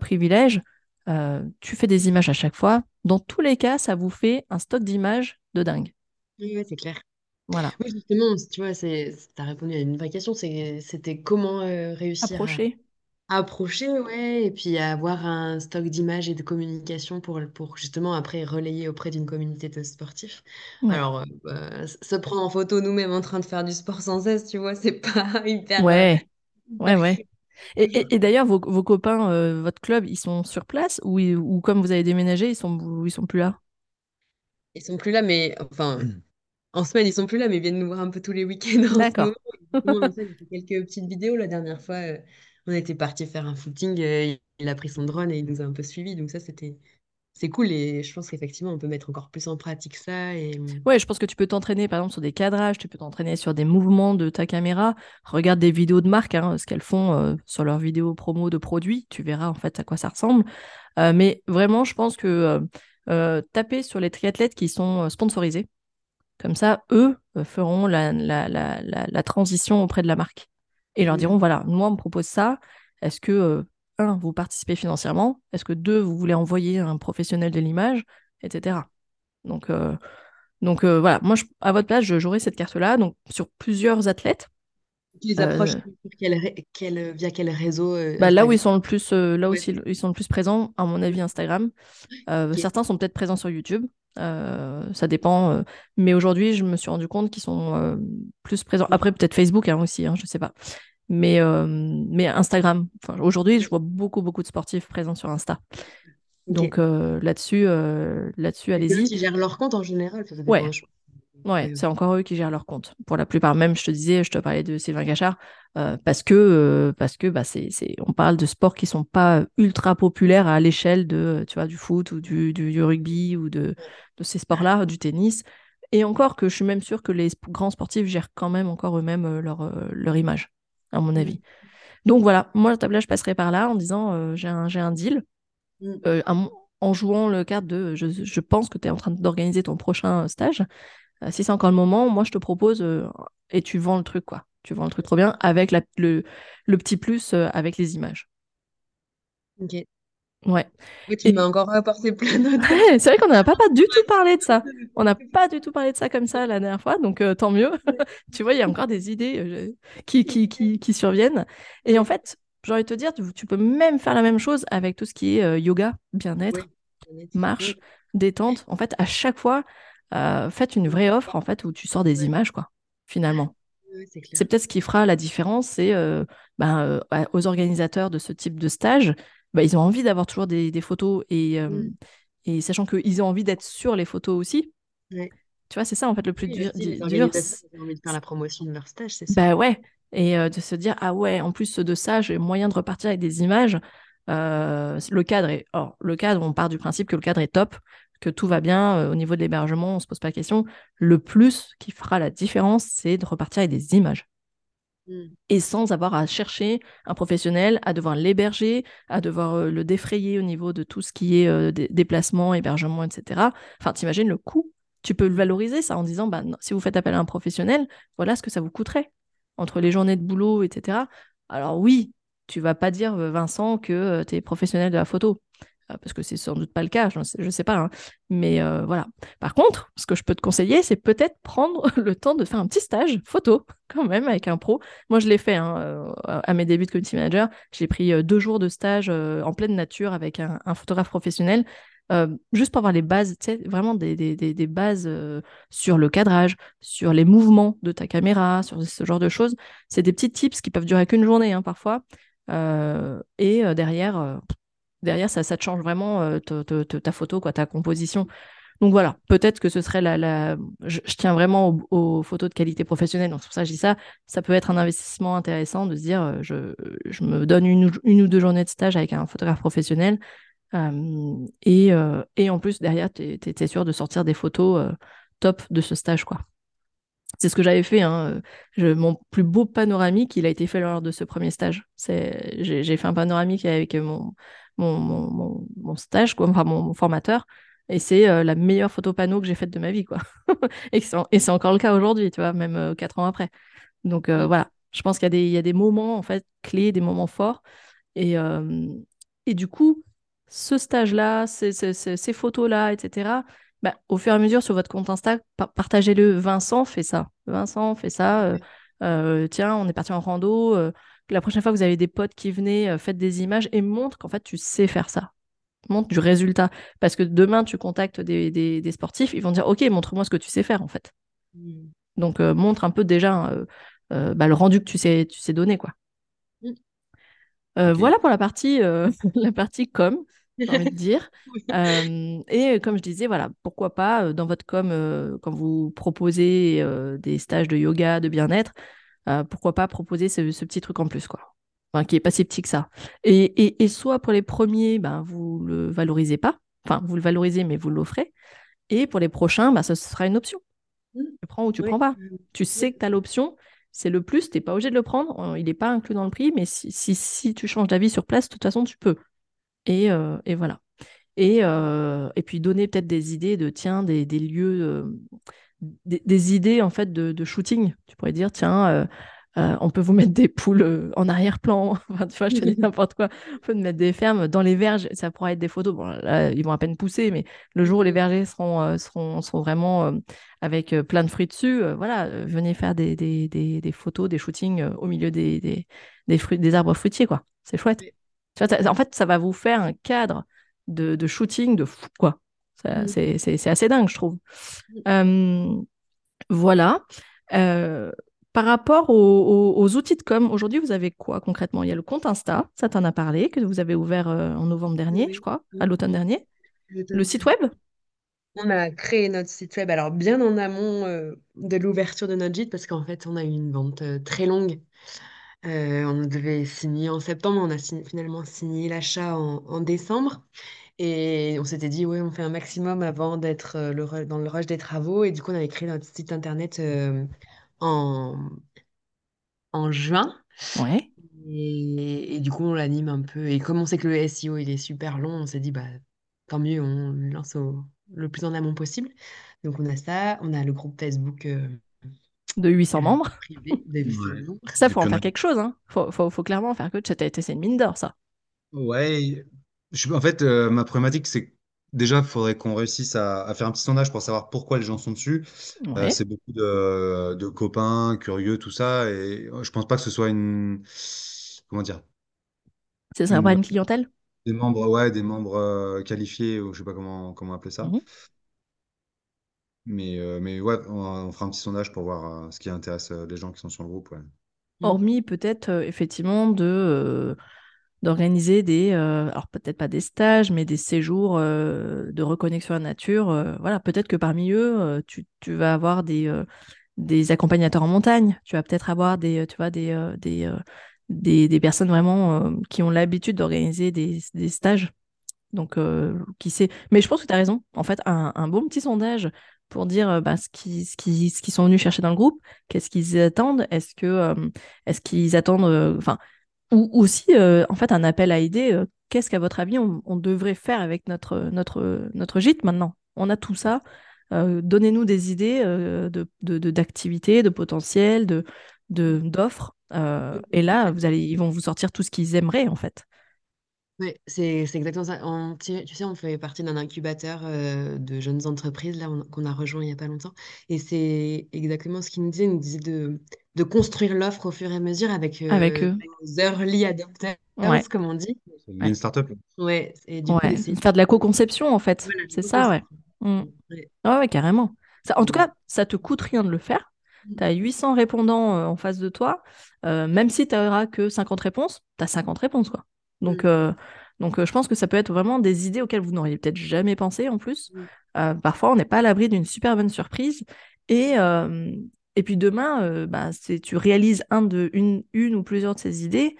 privilège. tu fais des images à chaque fois. Dans tous les cas, ça vous fait un stock d'images de dingue. Oui, c'est clair. Voilà. Oui, justement, tu vois, tu as répondu à une vraie question, c'était comment réussir Approcher approcher, ouais, et puis avoir un stock d'images et de communication pour, pour justement après relayer auprès d'une communauté de sportifs. Alors, euh, bah, se prendre en photo nous-mêmes en train de faire du sport sans cesse, tu vois, c'est pas hyper. Euh, ouais, ouais, ouais. Et, et, d'ailleurs, vos, vos copains, euh, votre club, ils sont sur place ou, ou comme vous avez déménagé, ils sont, ils sont plus là? Ils sont plus là, mais enfin, en semaine, ils sont plus là, mais ils viennent nous voir un peu tous les week-ends en ce D'accord. fait quelques petites vidéos la dernière fois on était parti faire un footing, euh, il a pris son drone et il nous a un peu suivis. Donc ça, c'était c'est cool et je pense qu'effectivement, on peut mettre encore plus en pratique ça. Et... Mmh. Ouais, je pense que tu peux t'entraîner par exemple sur des cadrages, tu peux t'entraîner sur des mouvements de ta caméra. Regarde des vidéos de marque, hein, ce qu'elles font euh, sur leurs vidéos promo de produits. Tu verras en fait à quoi ça ressemble. Euh, mais vraiment, je pense que taper sur les triathlètes qui sont sponsorisés, comme ça, eux feront la, transition auprès de la marque et leur diront voilà, moi, on me propose ça. Est-ce que, euh, un, vous participez financièrement? Est-ce que, deux, vous voulez envoyer un professionnel de l'image? Etc. Donc, euh, donc euh, voilà, moi, à votre place, je jouerai cette carte-là donc sur plusieurs athlètes. Tu les approches quel quel- via quel réseau Bah, là où ils sont le plus, là Ouais, aussi, ils sont le plus présents, à mon avis, Instagram. Certains sont peut-être présents sur YouTube. Euh, ça dépend. euh, mais aujourd'hui, je me suis rendu compte qu'ils sont euh, plus présents. Après, peut-être Facebook hein, aussi, hein, je sais pas. Mais, mais Instagram. Enfin, aujourd'hui, je vois beaucoup, beaucoup de sportifs présents sur Insta. Donc là-dessus, là-dessus, allez-y. qui gèrent leur compte en général, ça, ça dépend, Ouais. Ouais, c'est encore eux qui gèrent leur compte. Pour la plupart, même, je te disais, je te parlais de Sylvain Gachard, euh, parce que, euh, parce que bah, c'est, on parle de sports qui sont pas ultra populaires à l'échelle de, tu vois, du foot ou du, du, du rugby ou de, de ces sports-là, du tennis. Et encore que je suis même sûre que les grands sportifs gèrent quand même encore eux-mêmes euh, leur, leur image, à mon Mm, avis. Donc voilà, moi, le tablage, je passerai par là en disant, euh, j'ai un, j'ai un deal mm. euh, mon- en jouant le cadre de je, je pense que tu es en train d'organiser ton prochain stage. Euh, si c'est encore le moment, moi je te propose euh, et tu vends le truc quoi. Tu vends le truc trop bien avec la- le, le petit plus euh, avec les images. Ok. Ouais. Ouais, tu Et m'as encore apporté plein d'autres. ouais, c'est vrai qu'on n'a pas, pas du tout parlé de ça. On n'a pas du tout parlé de ça comme ça la dernière fois, donc euh, tant mieux. Tu vois, il y a encore des idées euh, qui, qui, qui, qui surviennent. Et en fait, j'ai envie de te dire, tu, tu peux même faire la même chose avec tout ce qui est euh, yoga, bien-être, marche, détente. En fait, à chaque fois, euh, faites une vraie offre en fait où tu sors des images quoi. Finalement, c'est peut-être ce qui fera la différence. C'est euh, ben, euh, aux organisateurs de ce type de stage, ben, ils ont envie d'avoir toujours des, des photos et, Mm. et sachant qu'ils ont envie d'être sur les photos aussi. Ouais. Tu vois, c'est ça en fait le plus Oui, dur. les organisateurs, ont envie de faire la promotion de leur stage, c'est sûr. bah ouais. Et de se dire, ah ouais, en plus de ça, j'ai moyen de repartir avec des images. Euh, le cadre est. Or, le cadre, on part du principe que le cadre est top, que tout va bien euh, au niveau de l'hébergement, on se pose pas la question. Le plus qui fera la différence, c'est de repartir avec des images. Mm. Et sans avoir à chercher un professionnel, à devoir l'héberger, à devoir euh, le défrayer au niveau de tout ce qui est euh, dé- déplacement, hébergement, etc. Enfin, t'imagines le coût. Tu peux le valoriser, ça, en disant, bah, non, si vous faites appel à un professionnel, voilà ce que ça vous coûterait entre les journées de boulot, etc. Alors oui, tu vas pas dire, Vincent, que tu es professionnel de la photo, parce que c'est sans doute pas le cas, je ne sais, pas. hein. Mais euh, voilà. Par contre, ce que je peux te conseiller, c'est peut-être prendre le temps de faire un petit stage photo, quand même, avec un pro. Moi, je l'ai fait hein, euh, à mes débuts de community manager. J'ai pris euh, deux jours de stage en pleine nature avec un, photographe professionnel. juste pour avoir les bases, vraiment des, bases sur le cadrage, sur les mouvements de ta caméra, sur ce genre de choses. C'est des petits tips qui peuvent durer qu'une journée hein, parfois. Et derrière, derrière ça, ça te change vraiment euh, ta photo, quoi, ta composition. Donc voilà, peut-être que ce serait la. Je, tiens vraiment aux, photos de qualité professionnelle, donc c'est pour ça je dis ça. Ça peut être un investissement intéressant de se dire euh, je, me donne une, ou- deux journées de stage avec un photographe professionnel. euh, et, et en plus, derrière, tu es, sûr de sortir des photos top de ce stage, quoi. C'est ce que j'avais fait. Hein. Mon plus beau panoramique, il a été fait lors de ce premier stage. J'ai, fait un panoramique avec mon, stage, enfin mon, formateur, et c'est euh, la meilleure photo panneau que j'ai faite de ma vie, quoi. Et c'est, encore le cas aujourd'hui, même euh, quatre ans après. Donc euh, voilà, je pense qu'il y a des, moments en fait clés, des moments forts, et, euh, du coup, ce stage-là, ces photos-là, etc. Bah, au fur et à mesure sur votre compte Insta, pa- partagez-le. Vincent fait ça. Vincent fait ça. euh, euh, tiens, on est parti en rando. euh, la prochaine fois que vous avez des potes qui venaient, faites des images et montre qu'en fait tu sais faire ça. Montre du résultat. Parce que demain, tu contactes des, des- des sportifs, ils vont dire Ok, montre-moi ce que tu sais faire en fait. Mm. Donc montre un peu déjà euh, bah, le rendu que tu sais, tu sais donner. Quoi. Mm. Euh, Ok. Voilà pour la partie, la partie com, j'ai envie de dire. Oui. Euh, et comme je disais, voilà, pourquoi pas dans votre com, euh, quand vous proposez euh, des stages de yoga, de bien-être, pourquoi pas proposer ce, ce petit truc en plus, quoi. Enfin, qui est pas si petit que ça. Et, et, et soit pour les premiers, ben, vous le valorisez pas, enfin, vous le valorisez, mais vous l'offrez. Et pour les prochains, ben, ce sera une option. Mm. Tu prends ou tu Oui. prends pas. Tu sais que tu as l'option, c'est le plus, tu n'es pas obligé de le prendre, il n'est pas inclus dans le prix, mais si, si, si tu changes d'avis sur place, de toute façon, tu peux. Et, euh, et voilà. Et, euh, et puis donner peut-être des idées de, tiens, des, des lieux, euh, des, des idées en fait de, de shooting. Tu pourrais dire, tiens, euh, on peut vous mettre des poules en arrière-plan. Enfin, tu vois, je te dis n'importe quoi. On peut mettre des fermes dans les verges. Ça pourrait être des photos. Bon, là, ils vont à peine pousser, mais le jour où les vergers seront, euh, seront, seront vraiment avec plein de fruits dessus, voilà, venez faire des, des, des, des, photos, des shootings au milieu des, des, des, fruits, des arbres fruitiers, quoi. C'est chouette. Tu vois, en fait, ça va vous faire un cadre de, de shooting de fou, quoi. C'est assez dingue, je trouve. voilà. Euh, par rapport aux, outils de com, aujourd'hui, vous avez quoi concrètement? Il y a le compte Insta, ça t'en a parlé, que vous avez ouvert euh, en novembre dernier, je crois, à l'automne dernier. Le site web? On a créé notre site web, alors bien en amont euh, de l'ouverture de notre gîte, parce qu'en fait, on a eu une vente euh, très longue. On devait signer en septembre, on a finalement signé l'achat en, décembre. Et on s'était dit, ouais, on fait un maximum avant d'être dans le rush des travaux. Et du coup, on avait créé notre site internet en, en juin. Ouais. Et, du coup, on l'anime un peu. Et comme on sait que le SEO, il est super long, on s'est dit, bah, tant mieux, on le lance le plus en amont possible. Donc, on a ça. On a le groupe Facebook. Euh, de 800 membres. Privé, de 800 membres. Ça, faut en faire quelque chose. Hein. Faut, faut, faut clairement faire que C'est une mine d'or, ça. Ouais. Je, en fait, euh, ma problématique, c'est Déjà, il faudrait qu'on réussisse à, faire un petit sondage pour savoir pourquoi les gens sont dessus. Euh, c'est beaucoup de, copains, curieux, tout ça. Et je pense pas que ce soit une. Comment dire? Ce serait pas une clientèle? Des membres, ouais, des membres euh, qualifiés, ou je sais pas comment, comment appeler ça. Mhm. Mais, euh, mais ouais, on, fera un petit sondage pour voir ce qui intéresse les gens qui sont sur le groupe. Hormis peut-être effectivement de d'organiser des, euh, alors peut-être pas des stages, mais des séjours euh, de reconnexion à la nature. Euh, voilà, peut-être que parmi eux, tu, tu, vas avoir des, des accompagnateurs en montagne. Tu vas peut-être avoir des, tu vois, des, des, des, des, personnes vraiment qui ont l'habitude d'organiser des, des, stages. Donc, qui sait. Mais je pense que tu as raison. En fait, un, un, bon petit sondage pour dire bah, ce qu'ils ce qui, ce qui sont venus chercher dans le groupe, qu'est-ce qu'ils attendent, est-ce que est-ce qu'ils attendent, enfin, ou aussi, euh, en fait, un appel à idées. Euh, qu'est-ce qu'à votre avis, on, devrait faire avec notre, notre, notre gîte maintenant? On a tout ça. Euh, donnez-nous des idées d'activités, de, de, de potentiel, de, d'offres. et là, vous allez, ils vont vous sortir tout ce qu'ils aimeraient, en fait. Oui, c'est exactement ça. tu, sais, on fait partie d'un incubateur de jeunes entreprises là qu'on a rejoint il n'y a pas longtemps. Et c'est exactement ce qu'ils nous disaient. Ils nous disaient de, de construire l'offre au fur et à mesure avec, avec eux. early adopters, comme on dit. C'est une startup. Ouais, et du coup, faire de la co-conception en fait. c'est ça, ouais. Mm. Ouais. carrément. Ça, en tout cas, ça te coûte rien de le faire. Tu as 800 répondants en face de toi. même si tu n'auras que 50 réponses, tu as 50 réponses. Quoi. Donc, mm. euh, donc euh, je pense que ça peut être vraiment des idées auxquelles vous n'auriez peut-être jamais pensé en plus. Mm. Euh, parfois, on n'est pas à l'abri d'une super bonne surprise. Et, et puis demain, bah, tu réalises un de, une, une ou plusieurs de ces idées.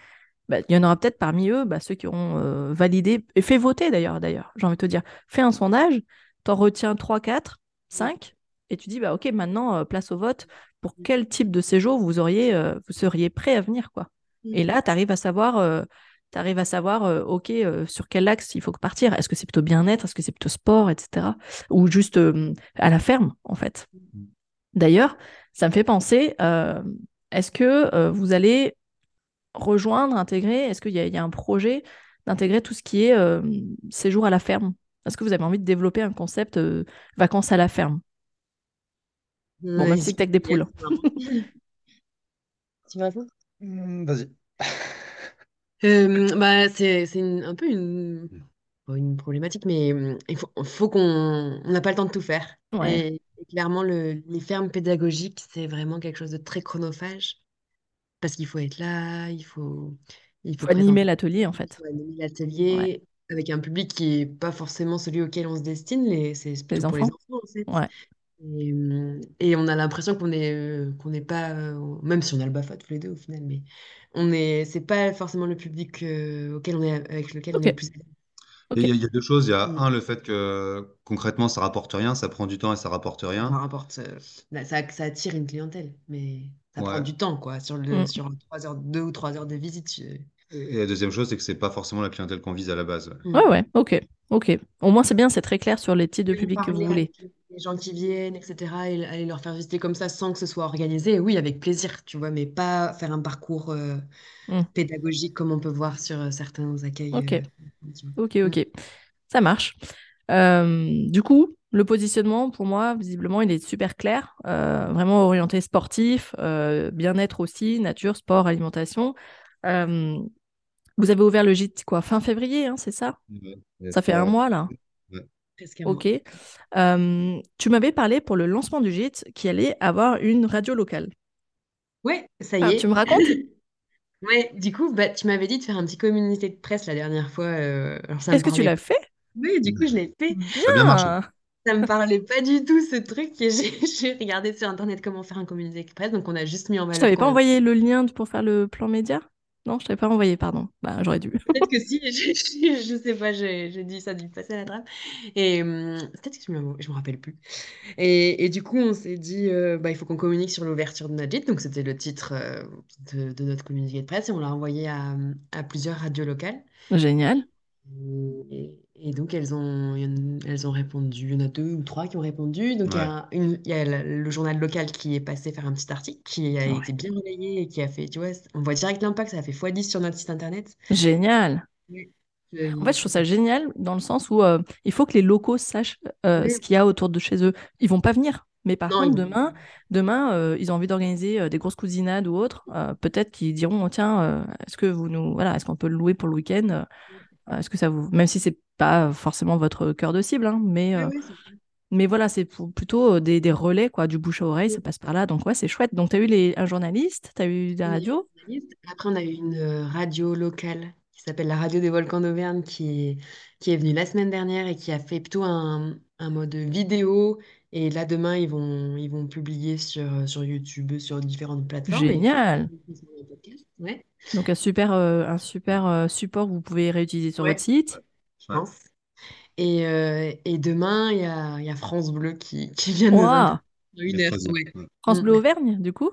Bah, il y en aura peut-être parmi eux bah, ceux qui auront validé et fait voter d'ailleurs. D'ailleurs, j'ai envie de te dire, fais un sondage, t'en retiens 3, 4, 5, et tu dis bah ok maintenant place au vote pour quel type de séjour vous auriez vous seriez prêt à venir quoi? Et mm. là tu arrives à savoir tu arrives à savoir, euh, OK, euh, sur quel axe il faut partir. Est-ce que c'est plutôt bien-être? Est-ce que c'est plutôt sport, etc. Ou juste euh, à la ferme, en fait. D'ailleurs, ça me fait penser, est-ce que vous allez rejoindre, intégrer, est-ce qu'il y, y, a un projet d'intégrer tout ce qui est séjour à la ferme? Est-ce que vous avez envie de développer un concept vacances à la ferme? Bon, même si tu avec des poules. tu veux répondre mmh, Vas-y. Euh, bah, c'est c'est un peu une, une problématique, mais mmh, il faut, faut qu'on on n'a pas le temps de tout faire. Et, clairement, le, les fermes pédagogiques, c'est vraiment quelque chose de très chronophage parce qu'il faut être là, il faut, il faut animer l'atelier, en fait. animer l'atelier avec un public qui n'est pas forcément celui auquel on se destine, les, c'est plutôt pour les enfants, en fait. Ouais. Et, mmh, et on a l'impression qu'on est, euh, qu'on n'est pas, euh, même si on a le BAFA tous les deux au final, mais on est, c'est pas forcément le public euh, auquel on est, avec lequel on est le plus Il y, a, deux choses. Il y a un, le fait que concrètement, ça rapporte rien, ça prend du temps et ça rapporte rien. Ça rapporte, ça, ça attire une clientèle, mais ça prend du temps, quoi, sur le, mm. sur trois heures, deux ou trois heures de visite. Et la deuxième chose, c'est que c'est pas forcément la clientèle qu'on vise à la base. Ouais, ouais, ok, ok. Au moins, c'est bien, c'est très clair sur les types de public que vous voulez. Les gens qui viennent, etc., et aller leur faire visiter comme ça sans que ce soit organisé, oui, avec plaisir, tu vois, mais pas faire un parcours euh, Mm. pédagogique comme on peut voir sur euh, certains accueils. Ok. euh, vois. Ok, ok. Ça marche. Euh, du coup, le positionnement, pour moi, visiblement, il est super clair. euh, vraiment orienté sportif, euh, bien-être aussi, nature, sport, alimentation. Euh, vous avez ouvert le gîte, quoi, fin février, hein, c'est ça? Ouais. Ça fait un mois, là Presque un mois. Ok. Euh, tu m'avais parlé pour le lancement du gîte qu'il allait avoir une radio locale. Ouais, ça y Ah, est. tu me racontes? Ouais, du coup, bah, tu m'avais dit de faire un petit communiqué de presse la dernière fois. euh, Est-ce que tu l'as fait? Oui, du coup, je l'ai fait. Ça a bien marché. Ça me parlait pas du tout, ce truc. Et j'ai regardé sur Internet comment faire un communiqué de presse. Donc, on a juste mis en Je valeur t'avais qu'on pas envoyé le lien pour faire le plan média? Non, je t'avais pas envoyé, pardon. Bah, j'aurais dû. Peut-être que si, je, je, je sais pas, j'ai dit ça dû passer à la trappe. Et hum, peut-être que je me, je me rappelle plus. Et, et du coup, on s'est dit, euh, bah, il faut qu'on communique sur l'ouverture de notre gîte. Donc, c'était le titre euh, de, de notre communiqué de presse. Et on l'a envoyé à, à plusieurs radios locales. Génial. Et, et donc, elles ont, il y en- elles ont répondu. Il y en a deux ou trois qui ont répondu. Donc, il y a, une- il y a le, le journal local qui est passé faire un petit article qui a Ouais. été bien relayé et qui a fait, tu vois, on voit direct l'impact. Ça a fait x10 sur notre site internet. Génial. Euh, En fait, je trouve ça génial dans le sens où euh, il faut que les locaux sachent euh, Oui. ce qu'il y a autour de chez eux. Ils vont pas venir. Mais par Non, contre, demain, demain euh, ils ont envie d'organiser euh, des grosses cousinades ou autres. euh, Peut-être qu'ils diront, oh, tiens, euh, est-ce que vous nous, voilà, est-ce qu'on peut le louer pour le week-end euh, Est-ce que ça vous, même si c'est pas forcément votre cœur de cible, hein, mais, euh, mais voilà, c'est pour- plutôt euh, des, des relais, quoi, du bouche à oreille, ça passe par là. Donc ouais, c'est chouette. Donc tu as eu les, un journaliste, tu as eu radios? journaliste. Après, on a eu une euh, radio locale qui s'appelle la Radio des Volcans d'Auvergne qui est, qui est venue la semaine dernière et qui a fait plutôt un, un mode vidéo. Et là, demain, ils vont, ils vont publier sur, sur YouTube, sur différentes plateformes. Et- Génial. Ouais, Donc un super, euh, un super euh, support que vous pouvez réutiliser sur Ouais. votre site. je pense. Et, euh, et demain, il y a, il y a France Bleu qui, qui vient de nous. Une heure, ouais. France Mm. Bleu Auvergne, du coup.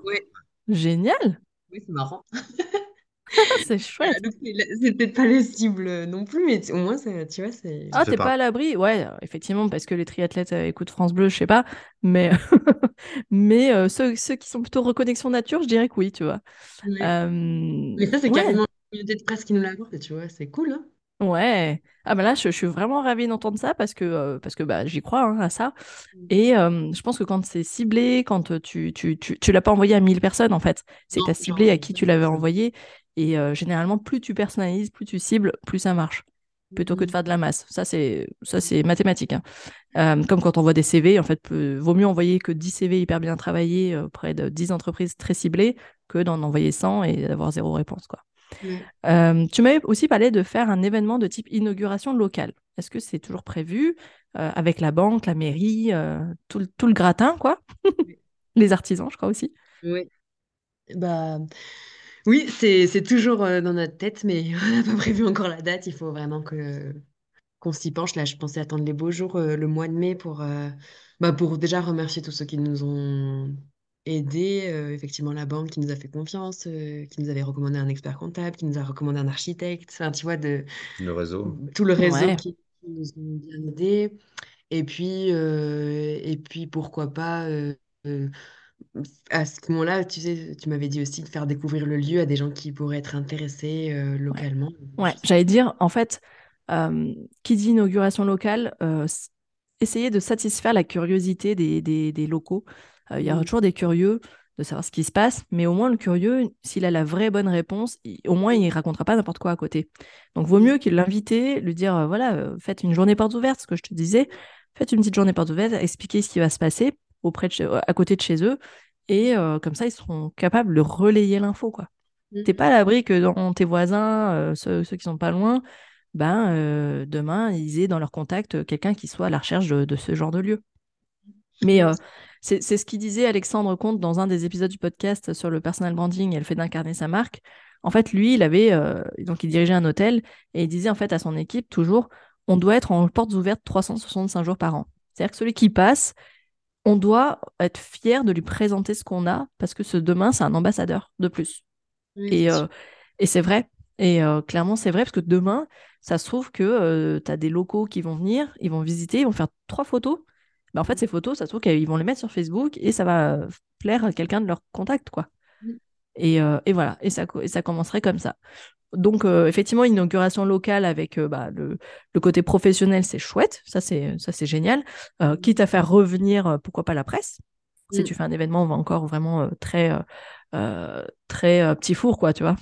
Génial. Oui, c'est marrant. C'est chouette. C'est peut-être pas les cibles non plus, mais au moins, tu vois, c'est... Ah, t'es pas. pas à l'abri? Ouais, euh, effectivement, parce que les triathlètes euh, écoutent France Bleu, je sais pas. Mais, mais euh, ceux, ceux qui sont plutôt reconnexion nature, je dirais que oui, tu vois. Ouais. Euh, Mais ça, c'est ouais, carrément une communauté de presse qui nous l'apporte, tu vois, c'est cool, hein? ouais. Ah bah là, je, je suis vraiment ravie d'entendre ça parce que, euh, parce que bah, j'y crois hein, à ça. Mm. Et euh, je pense que quand c'est ciblé, quand euh, tu, tu, tu, tu l'as pas envoyé à 1000 personnes, en fait, c'est que tu as ciblé à qui tu l'avais envoyé. Et euh, généralement, plus tu personnalises, plus tu cibles, plus ça marche. Plutôt que de Mm. faire de la masse. Ça, c'est ça c'est mathématique. hein. Euh, comme quand on voit des CV, en fait, peu- vaut mieux envoyer que 10 CV hyper bien travaillés euh, auprès de 10 entreprises très ciblées que d'en envoyer 100 et d'avoir zéro réponse. Quoi. Euh, tu m'avais aussi parlé de faire un événement de type inauguration locale. Est-ce que c'est toujours prévu euh, avec la banque, la mairie, tout, le- tout le gratin, quoi? Les artisans, je crois aussi. Ouais. Bah, oui, c'est c'est toujours euh, dans notre tête, mais on n'a pas prévu encore la date. Il faut vraiment que qu'on s'y penche. Là, je pensais attendre les beaux jours, euh, le mois de mai, pour, euh, bah, pour déjà remercier tous ceux qui nous ont aidés. euh, effectivement, la banque qui nous a fait confiance, euh, qui nous avait recommandé un expert comptable, qui nous a recommandé un architecte. Enfin, tu vois, de, Le réseau. tout le réseau Ouais. qui, qui nous ont bien aidés. Et puis, euh, et puis pourquoi pas, euh, euh, à ce moment-là, tu sais, tu m'avais dit aussi de faire découvrir le lieu à des gens qui pourraient être intéressés euh, localement. Ouais, j'allais dire, en fait, euh, qui dit inauguration locale, euh, essayer de satisfaire la curiosité des, des- des locaux. Euh, Il y aura Mm. toujours des curieux de savoir ce qui se passe, mais au moins le curieux, s'il a la vraie bonne réponse, il- au moins il racontera pas n'importe quoi à côté. Donc vaut mieux qu'il l'inviter, lui dire, voilà, faites une journée porte ouverte, ce que je te disais, faites une petite journée porte ouverte, expliquez ce qui va se passer auprès de chez- à côté de chez eux, et euh, comme ça ils seront capables de relayer l'info, quoi. Mm. T'es pas à l'abri que dans tes voisins, euh, ceux, ceux qui sont pas loin, ben, euh, demain, ils aient dans leur contact quelqu'un qui soit à la recherche de, de ce genre de lieu. Mais c'est c'est ce qu'il disait Alexandre Comte dans un des épisodes du podcast sur le personal branding et le fait d'incarner sa marque. En fait, lui, il avait, donc il dirigeait un hôtel et il disait en fait à son équipe toujours, on doit être en portes ouvertes 365 jours par an. C'est-à-dire que celui qui passe, on doit être fier de lui présenter ce qu'on a parce que ce demain, c'est un ambassadeur de plus. Oui, Et, c'est euh, et c'est vrai. Et euh, clairement, c'est vrai parce que demain, ça se trouve que tu as des locaux qui vont venir, ils vont visiter, ils vont faire trois photos. bah, en fait, ces photos, ça se trouve qu'ils vont les mettre sur Facebook et ça va plaire à quelqu'un de leur contact, quoi. Et, euh, et voilà, et ça, et ça commencerait comme ça. Donc, euh, effectivement, inauguration locale avec euh, bah, le, le, côté professionnel, c'est chouette, ça c'est, ça c'est génial. Euh, quitte à faire revenir, euh, pourquoi pas la presse? Si Mm. tu fais un événement, on va encore vraiment très, très petit four, quoi, tu vois.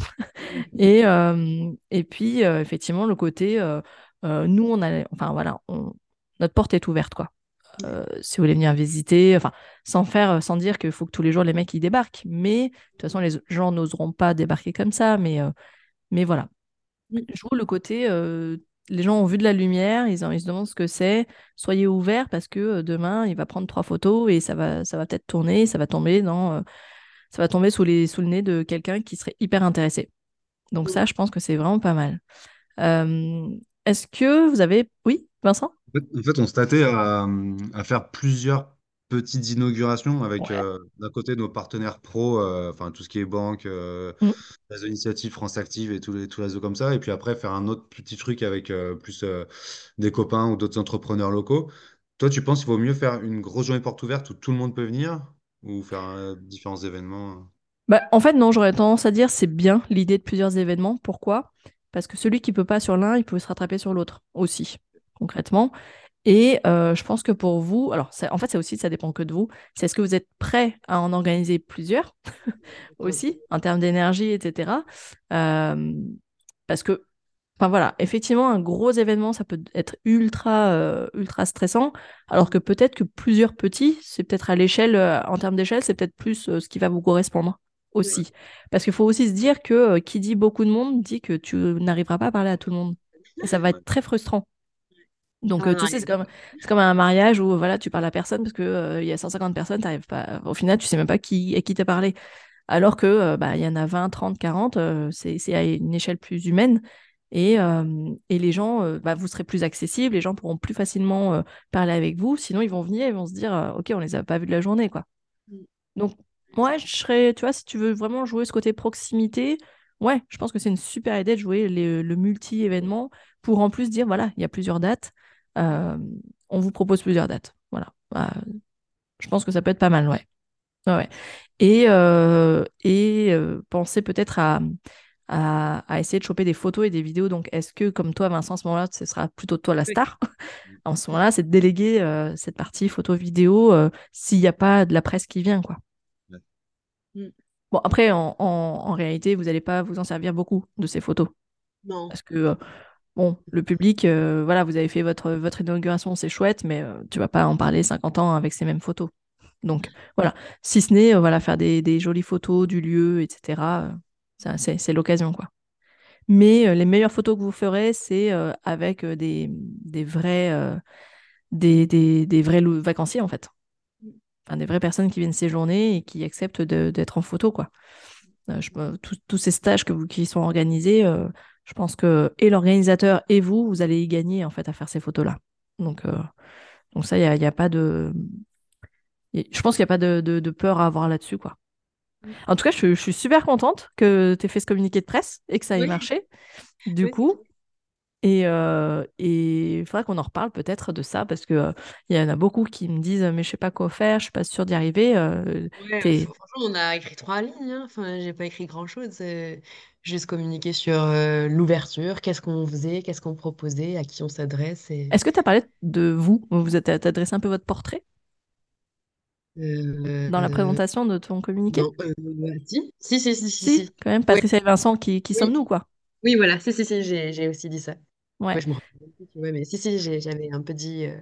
Et, euh, et puis, effectivement, le côté, nous, on a, enfin voilà, on- notre porte est ouverte, quoi. Euh, si vous voulez venir visiter, enfin, sans faire, sans dire qu'il faut que tous les jours les mecs ils débarquent, mais de toute façon, les gens n'oseront pas débarquer comme ça, mais, euh, mais voilà. Mm. Je trouve le côté, euh, les gens ont vu de la lumière, ils, ont- ils se demandent ce que c'est, soyez ouverts parce que euh, demain, il va prendre trois photos et ça va, ça va peut-être tourner, ça va tomber dans, euh, ça va tomber sous les, sous le nez de quelqu'un qui serait hyper intéressé. Donc Mm. ça, je pense que c'est vraiment pas mal. Euh, est-ce que vous avez... Oui, Vincent? En fait, en fait, on se tâtait à, à faire plusieurs petites inaugurations avec Ouais. euh, d'un côté nos partenaires pro, euh, enfin tout ce qui est banque, euh, Mm. réseau initiative, France Active et tous les, tous les comme ça. Et puis après, faire un autre petit truc avec euh, plus des copains ou d'autres entrepreneurs locaux. Toi, tu penses qu'il vaut mieux faire une grosse journée porte ouverte où tout le monde peut venir ou faire différents événements? Bah, en fait, non, j'aurais tendance à dire c'est bien l'idée de plusieurs événements. Pourquoi? Parce que celui qui peut pas sur l'un, il peut se rattraper sur l'autre aussi, concrètement. Et euh, je pense que pour vous, alors ça- en fait, ça aussi, ça dépend que de vous. C'est est-ce que vous êtes prêt à en organiser plusieurs aussi, en termes d'énergie, etc. Euh, parce que, enfin voilà, effectivement, un gros événement, ça peut être ultra, euh, ultra stressant, alors que peut-être que plusieurs petits, c'est peut-être à l'échelle, euh, en termes d'échelle, c'est peut-être plus ce qui va vous correspondre aussi. Parce qu'il faut aussi se dire que qui dit beaucoup de monde dit que tu n'arriveras pas à parler à tout le monde. Et ça va être très frustrant. Donc, Ah euh, tu sais, c'est comme, c'est comme un mariage où voilà, tu parles à personne parce que euh, il y a 150 personnes, t'arrives pas. Au final, tu sais même pas qui, à qui t'as parlé. Alors que euh, bah, il y en a 20, 30, 40, euh, c'est, à une échelle plus humaine. Et, euh, et les gens, bah, vous serez plus accessibles, les gens pourront plus facilement parler avec vous. Sinon, ils vont venir, ils vont se dire, OK, on les a pas vus de la journée, quoi. Mm. Donc, moi, je serais, tu vois, si tu veux vraiment jouer ce côté proximité, ouais, je pense que c'est une super idée de jouer les- le multi-événement pour en plus dire, voilà, il y a plusieurs dates. Euh, on vous propose plusieurs dates. Voilà. Bah, je pense que ça peut être pas mal, ouais. Ouais. Et, euh, et euh, penser peut-être à, à, à essayer de choper des photos et des vidéos. Donc, est-ce que, comme toi, Vincent, à ce moment-là, ce sera plutôt toi la star? En ce moment-là, c'est de déléguer euh, cette partie photo-vidéo euh, s'il n'y a pas de la presse qui vient, quoi. Ouais. Mm. Bon, après, en, en, en réalité, vous n'allez pas vous en servir beaucoup de ces photos. Non. Parce que, euh, bon, le public, euh, voilà, vous avez fait votre, votre inauguration, c'est chouette, mais euh, tu vas pas en parler 50 ans avec ces mêmes photos. Donc, voilà. Si ce n'est, euh, voilà, faire des, des jolies photos du lieu, etc. euh, c'est, l'occasion, quoi. Mais les meilleures photos que vous ferez, c'est avec des, des vrais, des, des, vrais vacanciers, en fait. Enfin, des vraies personnes qui viennent séjourner et qui acceptent d'être en photo, quoi. Je- tous, tous ces stages que vous, qui sont organisés, je pense que et l'organisateur et vous, vous allez y gagner, en fait, à faire ces photos-là. Donc, euh, donc ça, il n'y a, y a pas de... Je pense qu'il n'y a pas de, de- de peur à avoir là-dessus, quoi. Mm. En tout cas, je, je suis super contente que tu aies fait ce communiqué de presse et que ça ait Oui. marché, du Oui. coup. Et euh, et il faudra qu'on en reparle peut-être de ça, parce que euh, il y en a beaucoup qui me disent mais je sais pas quoi faire, je suis pas sûre d'y arriver. euh, Ouais, franchement, on a écrit trois lignes. hein. Enfin, j'ai pas écrit grand-chose. C'est juste communiquer sur euh, l'ouverture, qu'est-ce qu'on faisait, qu'est-ce qu'on proposait, à qui on s'adresse. Et... Est-ce que tu as parlé de vous? Vous êtes t'as dressé un peu votre portrait? Euh, dans la présentation de ton communiqué? non, euh, si, si, si, si, si, Si, si. quand même, Ouais. Patricia et Vincent, qui, qui Oui. sommes-nous, quoi? Oui, voilà, si, si, si, j'ai aussi dit ça. Ouais. Ouais, je me ouais, mais si, si, j'avais un peu dit euh,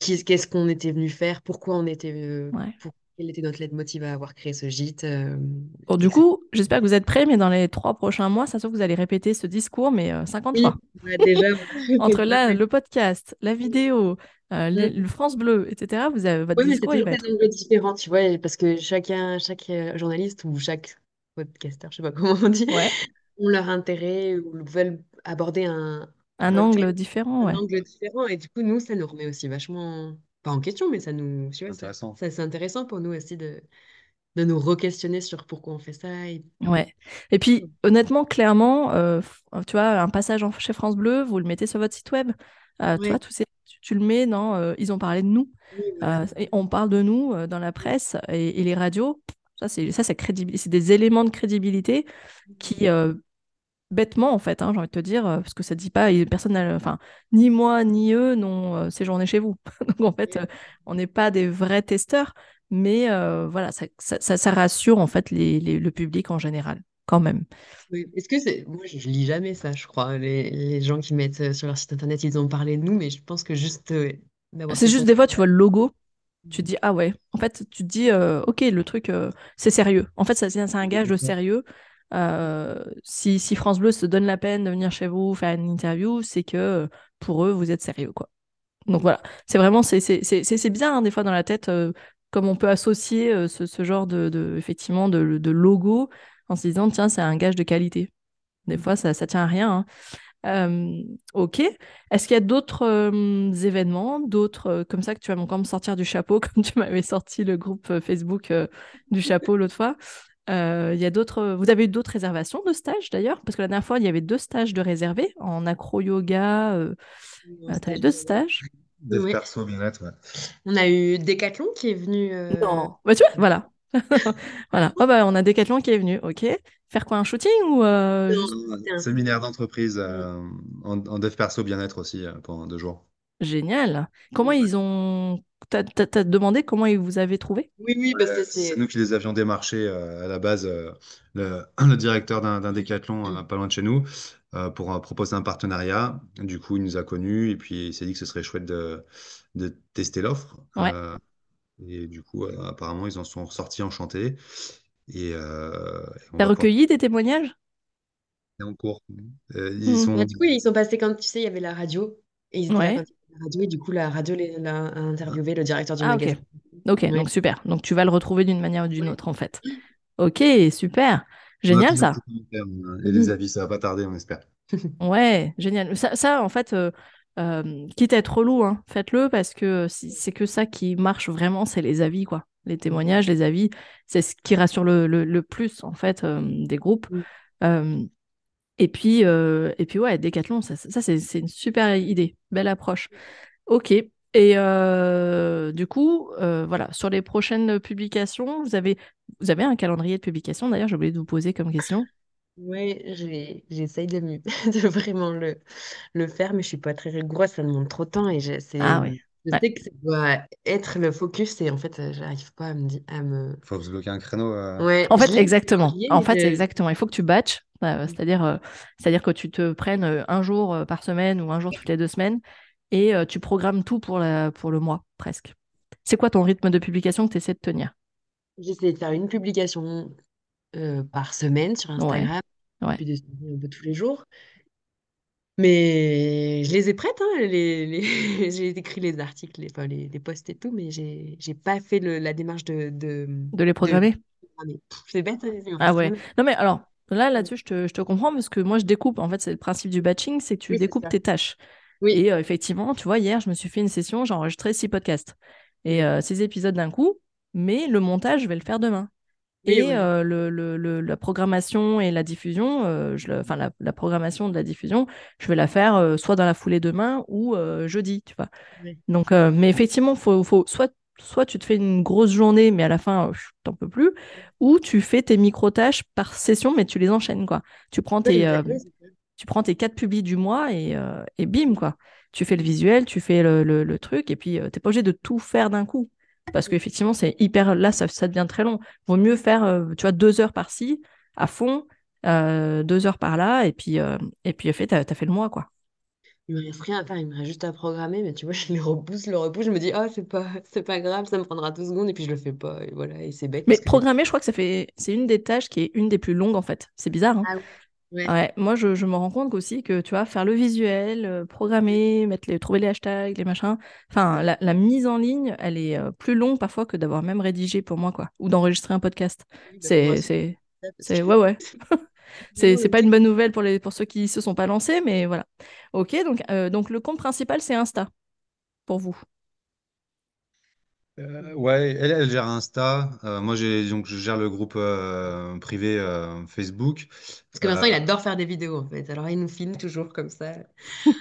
qu'est-ce qu'on était venu faire, pourquoi on était, euh, Ouais. pour, quel était notre leitmotiv à avoir créé ce gîte. euh, Bon, du coup, j'espère que vous êtes prêts, mais dans les trois prochains mois, ça se trouve que vous allez répéter ce discours, mais euh, 50 Oui, fois. déjà, Entre là, le podcast, la vidéo, euh, les- le France Bleu, etc., vous avez, votre Oui, discours, il va des être... angles différents, tu vois, parce que chacun, chaque euh, journaliste ou chaque podcasteur, je sais pas comment on dit, Ouais, ont leur intérêt ou veulent aborder un, un angle différent, un ouais. angle différent. Et du coup, nous, ça nous remet aussi vachement, pas en question, mais ça nous, tu vois, ça, Intéressant. ça, c'est intéressant pour nous aussi de, de nous re-questionner sur pourquoi on fait ça. Et... Ouais. Et puis, honnêtement, clairement, euh, tu vois, un passage en- chez France Bleu, vous le mettez sur votre site web. Euh, tu tous ces, tu le mets dans euh, ils ont parlé de nous. Oui. Euh, et on parle de nous euh, dans la presse et, et les radios. Ça, c'est ça, c'est crédibil- c'est des éléments de crédibilité qui, euh, bêtement, en fait, hein, j'ai envie de te dire, euh, parce que ça dit pas, personne enfin, ni moi, ni eux n'ont euh, séjourné chez vous. Donc, en fait, euh, on n'est pas des vrais testeurs, mais euh, voilà, ça, ça, ça- ça rassure, en fait, les, les- le public en général, quand même. Oui. Est-ce que c'est... Moi, je, lis jamais ça, je crois. Les, les gens qui mettent sur leur site internet, ils ont parlé de nous, mais je pense que juste C'est ce juste des fois, tu vois le logo, tu te dis, ah ouais, en fait, tu te dis, euh, ok, le truc, euh, c'est sérieux. En fait, ça, c'est un gage de sérieux. Euh, si, France Bleu se donne la peine de venir chez vous faire une interview, c'est que pour eux, vous êtes sérieux, quoi. Donc voilà, c'est vraiment, c'est bizarre, hein, des fois, dans la tête, euh, comme on peut associer euh, ce, ce genre de, de- effectivement, de, de logo en se disant, tiens, c'est un gage de qualité. Des fois, ça, ça tient à rien. hein. Ok. Est-ce qu'il y a d'autres événements, d'autres comme ça que tu vas encore me sortir du chapeau, comme tu m'avais sorti le groupe Facebook du chapeau l'autre fois? Euh, il y a d'autres. Vous avez eu d'autres réservations de stages d'ailleurs? Parce que la dernière fois, il y avait deux stages de réservés en acro-yoga. Euh, Un euh, stage deux de- stages? Dev Oui. perso, bien-être, ouais. On a eu Decathlon qui est venu. euh, Non. Bah, tu vois, voilà. Voilà. Oh, bah, on a Decathlon qui est venu. Ok. Faire quoi, un shooting ou euh, Non, Séminaire d'entreprise euh, en, en dev perso, bien-être aussi euh, pendant deux jours. génial? Comment Ouais. ils ont. T'as, t'as- t'as demandé comment ils vous avaient trouvé? Oui, oui, parce que Ouais, c'est c'est. nous qui les avions démarchés euh, à la base, euh, le, le directeur d'un d'un décathlon euh, pas loin de chez nous, euh, pour euh, proposer un partenariat. Du coup, il nous a connus et puis il s'est dit que ce serait chouette de, de tester l'offre. Ouais. Euh, et du coup, euh, apparemment, ils en sont ressortis enchantés. Et, euh, T'as recueilli des témoignages? est en cours. Euh, ils Hmm. sont Bah, du coup, ils sont passés quand, tu sais, il y avait la radio. Et ils étaient là Ouais. Radio. Et du coup, la radio l'a a interviewé le directeur du Ah, ok. magasin. Ok, Ouais. donc super. Donc tu vas le retrouver d'une manière ou d'une Ouais. autre, en fait. Ok, super. Génial, ça. euh, et les avis, ça va pas tarder, on espère. Ouais, génial. Ça, ça, en fait, euh, euh, quitte à être relou, hein, faites-le parce que c'est que ça qui marche vraiment, c'est les avis, quoi. Les témoignages, les avis, c'est ce qui rassure le, le- le plus, en fait, euh, des groupes. Mm. Et puis, euh, et puis ouais, Decathlon, ça, ça, c'est c'est une super idée, belle approche. Ok. Et euh, du coup, euh, voilà, sur les prochaines publications, vous avez, vous avez un calendrier de publication. D'ailleurs, j'ai oublié de vous poser comme question. J'ai- j'essaye de, de vraiment le, le faire, mais je suis pas très rigoureuse, ça demande trop de temps et c'est, Ah ouais. Je Ouais. sais que ça doit être le focus et en fait, euh, j'arrive pas à me, di- à me... Il faut se bloquer un créneau. euh, Ouais, En fait, exactement. En fait, je- exactement. Il faut que tu batches, euh, c'est-à-dire, euh, c'est-à-dire que tu te prennes euh, un jour euh, par semaine ou un jour toutes les deux semaines et euh, tu programmes tout pour la, pour le mois, presque. C'est quoi ton rythme de publication que tu essaies de tenir? j'essaie de faire une publication euh, par semaine sur Instagram, ouais. puis de un peu tous les jours. Mais je les ai prêtes, hein, les, les- j'ai écrit les articles, les, enfin, les, les posts et tout, mais j'ai j'ai pas fait le- la démarche de, de, De les programmer? Pff, C'est bête, hein, Ah ouais. Non mais alors, là, là-dessus, je te, je te comprends parce que moi, je découpe. En fait, c'est le principe du batching, c'est que tu Oui, découpes tes tâches. Oui, Et euh, effectivement, tu vois, hier, je me suis fait une session, j'ai enregistré six podcasts et euh, six épisodes d'un coup, mais le montage, je vais le faire demain. Et oui. euh, le, le- le- la programmation et la diffusion, euh, je enfin la, la programmation de la diffusion, je vais la faire euh, soit dans la foulée demain ou jeudi, tu vois. Oui. Donc, mais effectivement, faut, faut soit, soit tu te fais une grosse journée, mais à la fin, t'en peux plus, ou tu fais tes micro-tâches par session, mais tu les enchaînes, quoi. Tu prends tes, tu prends tes quatre publis du mois et, et bim, quoi. Tu fais le visuel, tu fais le, truc, et puis tu t'es pas obligé de tout faire d'un coup. Parce qu'effectivement, c'est hyper. Là, ça, ça devient très long. Vaut mieux faire, euh, tu vois, deux heures par-ci, à fond, euh, deux heures par-là, et puis, euh, et puis fait, t'as, t'as fait le mois, quoi. Il me reste rien à faire, il me reste juste à programmer, mais tu vois, je le repousse, le repousse, je me dis, oh, c'est pas, c'est pas grave, ça me prendra deux secondes, et puis je le fais pas, et voilà, et c'est bête Mais que. programmer, je crois que ça fait. C'est une des tâches qui est une des plus longues, en fait. C'est bizarre, hein. Ah oui, ouais. Ouais, moi je, je me rends compte aussi que tu vois, faire le visuel, euh, programmer, mettre les, trouver les hashtags, les machins, enfin la, la mise en ligne, elle est euh, plus longue parfois que d'avoir même rédigé pour moi, quoi, ou d'enregistrer un podcast. Oui, bah, C'est, c'est, ouais, ouais. C'est, c'est pas une bonne nouvelle pour les, pour ceux qui se sont pas lancés, mais voilà. Ok, donc, euh, donc le compte principal c'est Insta pour vous. Euh, ouais, elle, elle gère Insta. Euh, moi, j'ai donc je gère le groupe euh, privé euh, Facebook. Parce que Euh, Vincent, il adore faire des vidéos, en fait, alors il nous filme toujours comme ça.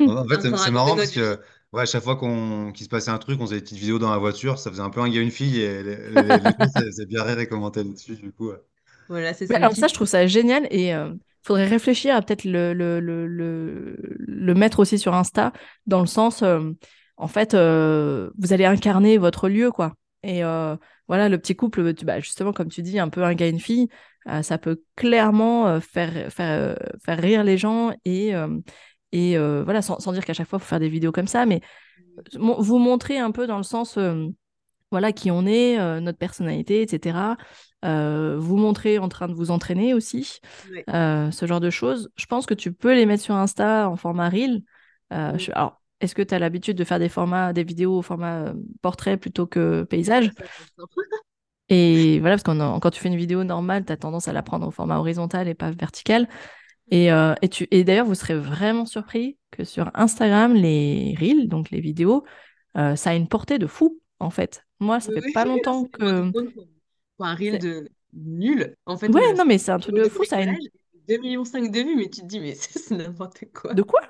en fait, c'est marrant notre parce que Ouais, à chaque fois qu'on qu'il se passait un truc, on faisait des petites vidéos dans la voiture, ça faisait un peu un gars, une fille, et les, les, ça faisait bien rire et commentaient dessus, du coup. ouais. Voilà, c'est Mais ça le alors ça, kiff. je trouve ça génial et il faudrait réfléchir à peut-être le, le, le, le, le mettre aussi sur Insta, dans le sens, euh, en fait, euh, vous allez incarner votre lieu, quoi. Et euh, voilà, le petit couple, tu- bah, justement, comme tu dis, un peu un gars et une fille, euh, ça peut clairement faire, faire, faire rire les gens et, et voilà, sans, sans dire qu'à chaque fois, il faut faire des vidéos comme ça, mais vous montrer un peu dans le sens... voilà qui on est, euh, notre personnalité, etc. Euh, vous montrer en train de vous entraîner aussi, euh, ce genre de choses. Je pense que tu peux les mettre sur Insta en format Reel. Je- Alors, est-ce que tu as l'habitude de faire des formats, des vidéos au format euh, portrait plutôt que paysage? Et voilà, parce que quand tu fais une vidéo normale, tu as tendance à la prendre au format horizontal et pas vertical. Et, euh, et, tu... et d'ailleurs, vous serez vraiment surpris que sur Instagram, les Reels, donc les vidéos, euh, ça a une portée de fou, en fait. Moi, ça Oui, fait pas on longtemps que... pour un reel de nul. En fait, Ouais, non, mais c'est un truc de fou, ça a une... bricolage, 2,5 millions de vues, mais tu te dis, mais c'est n'importe quoi. De quoi?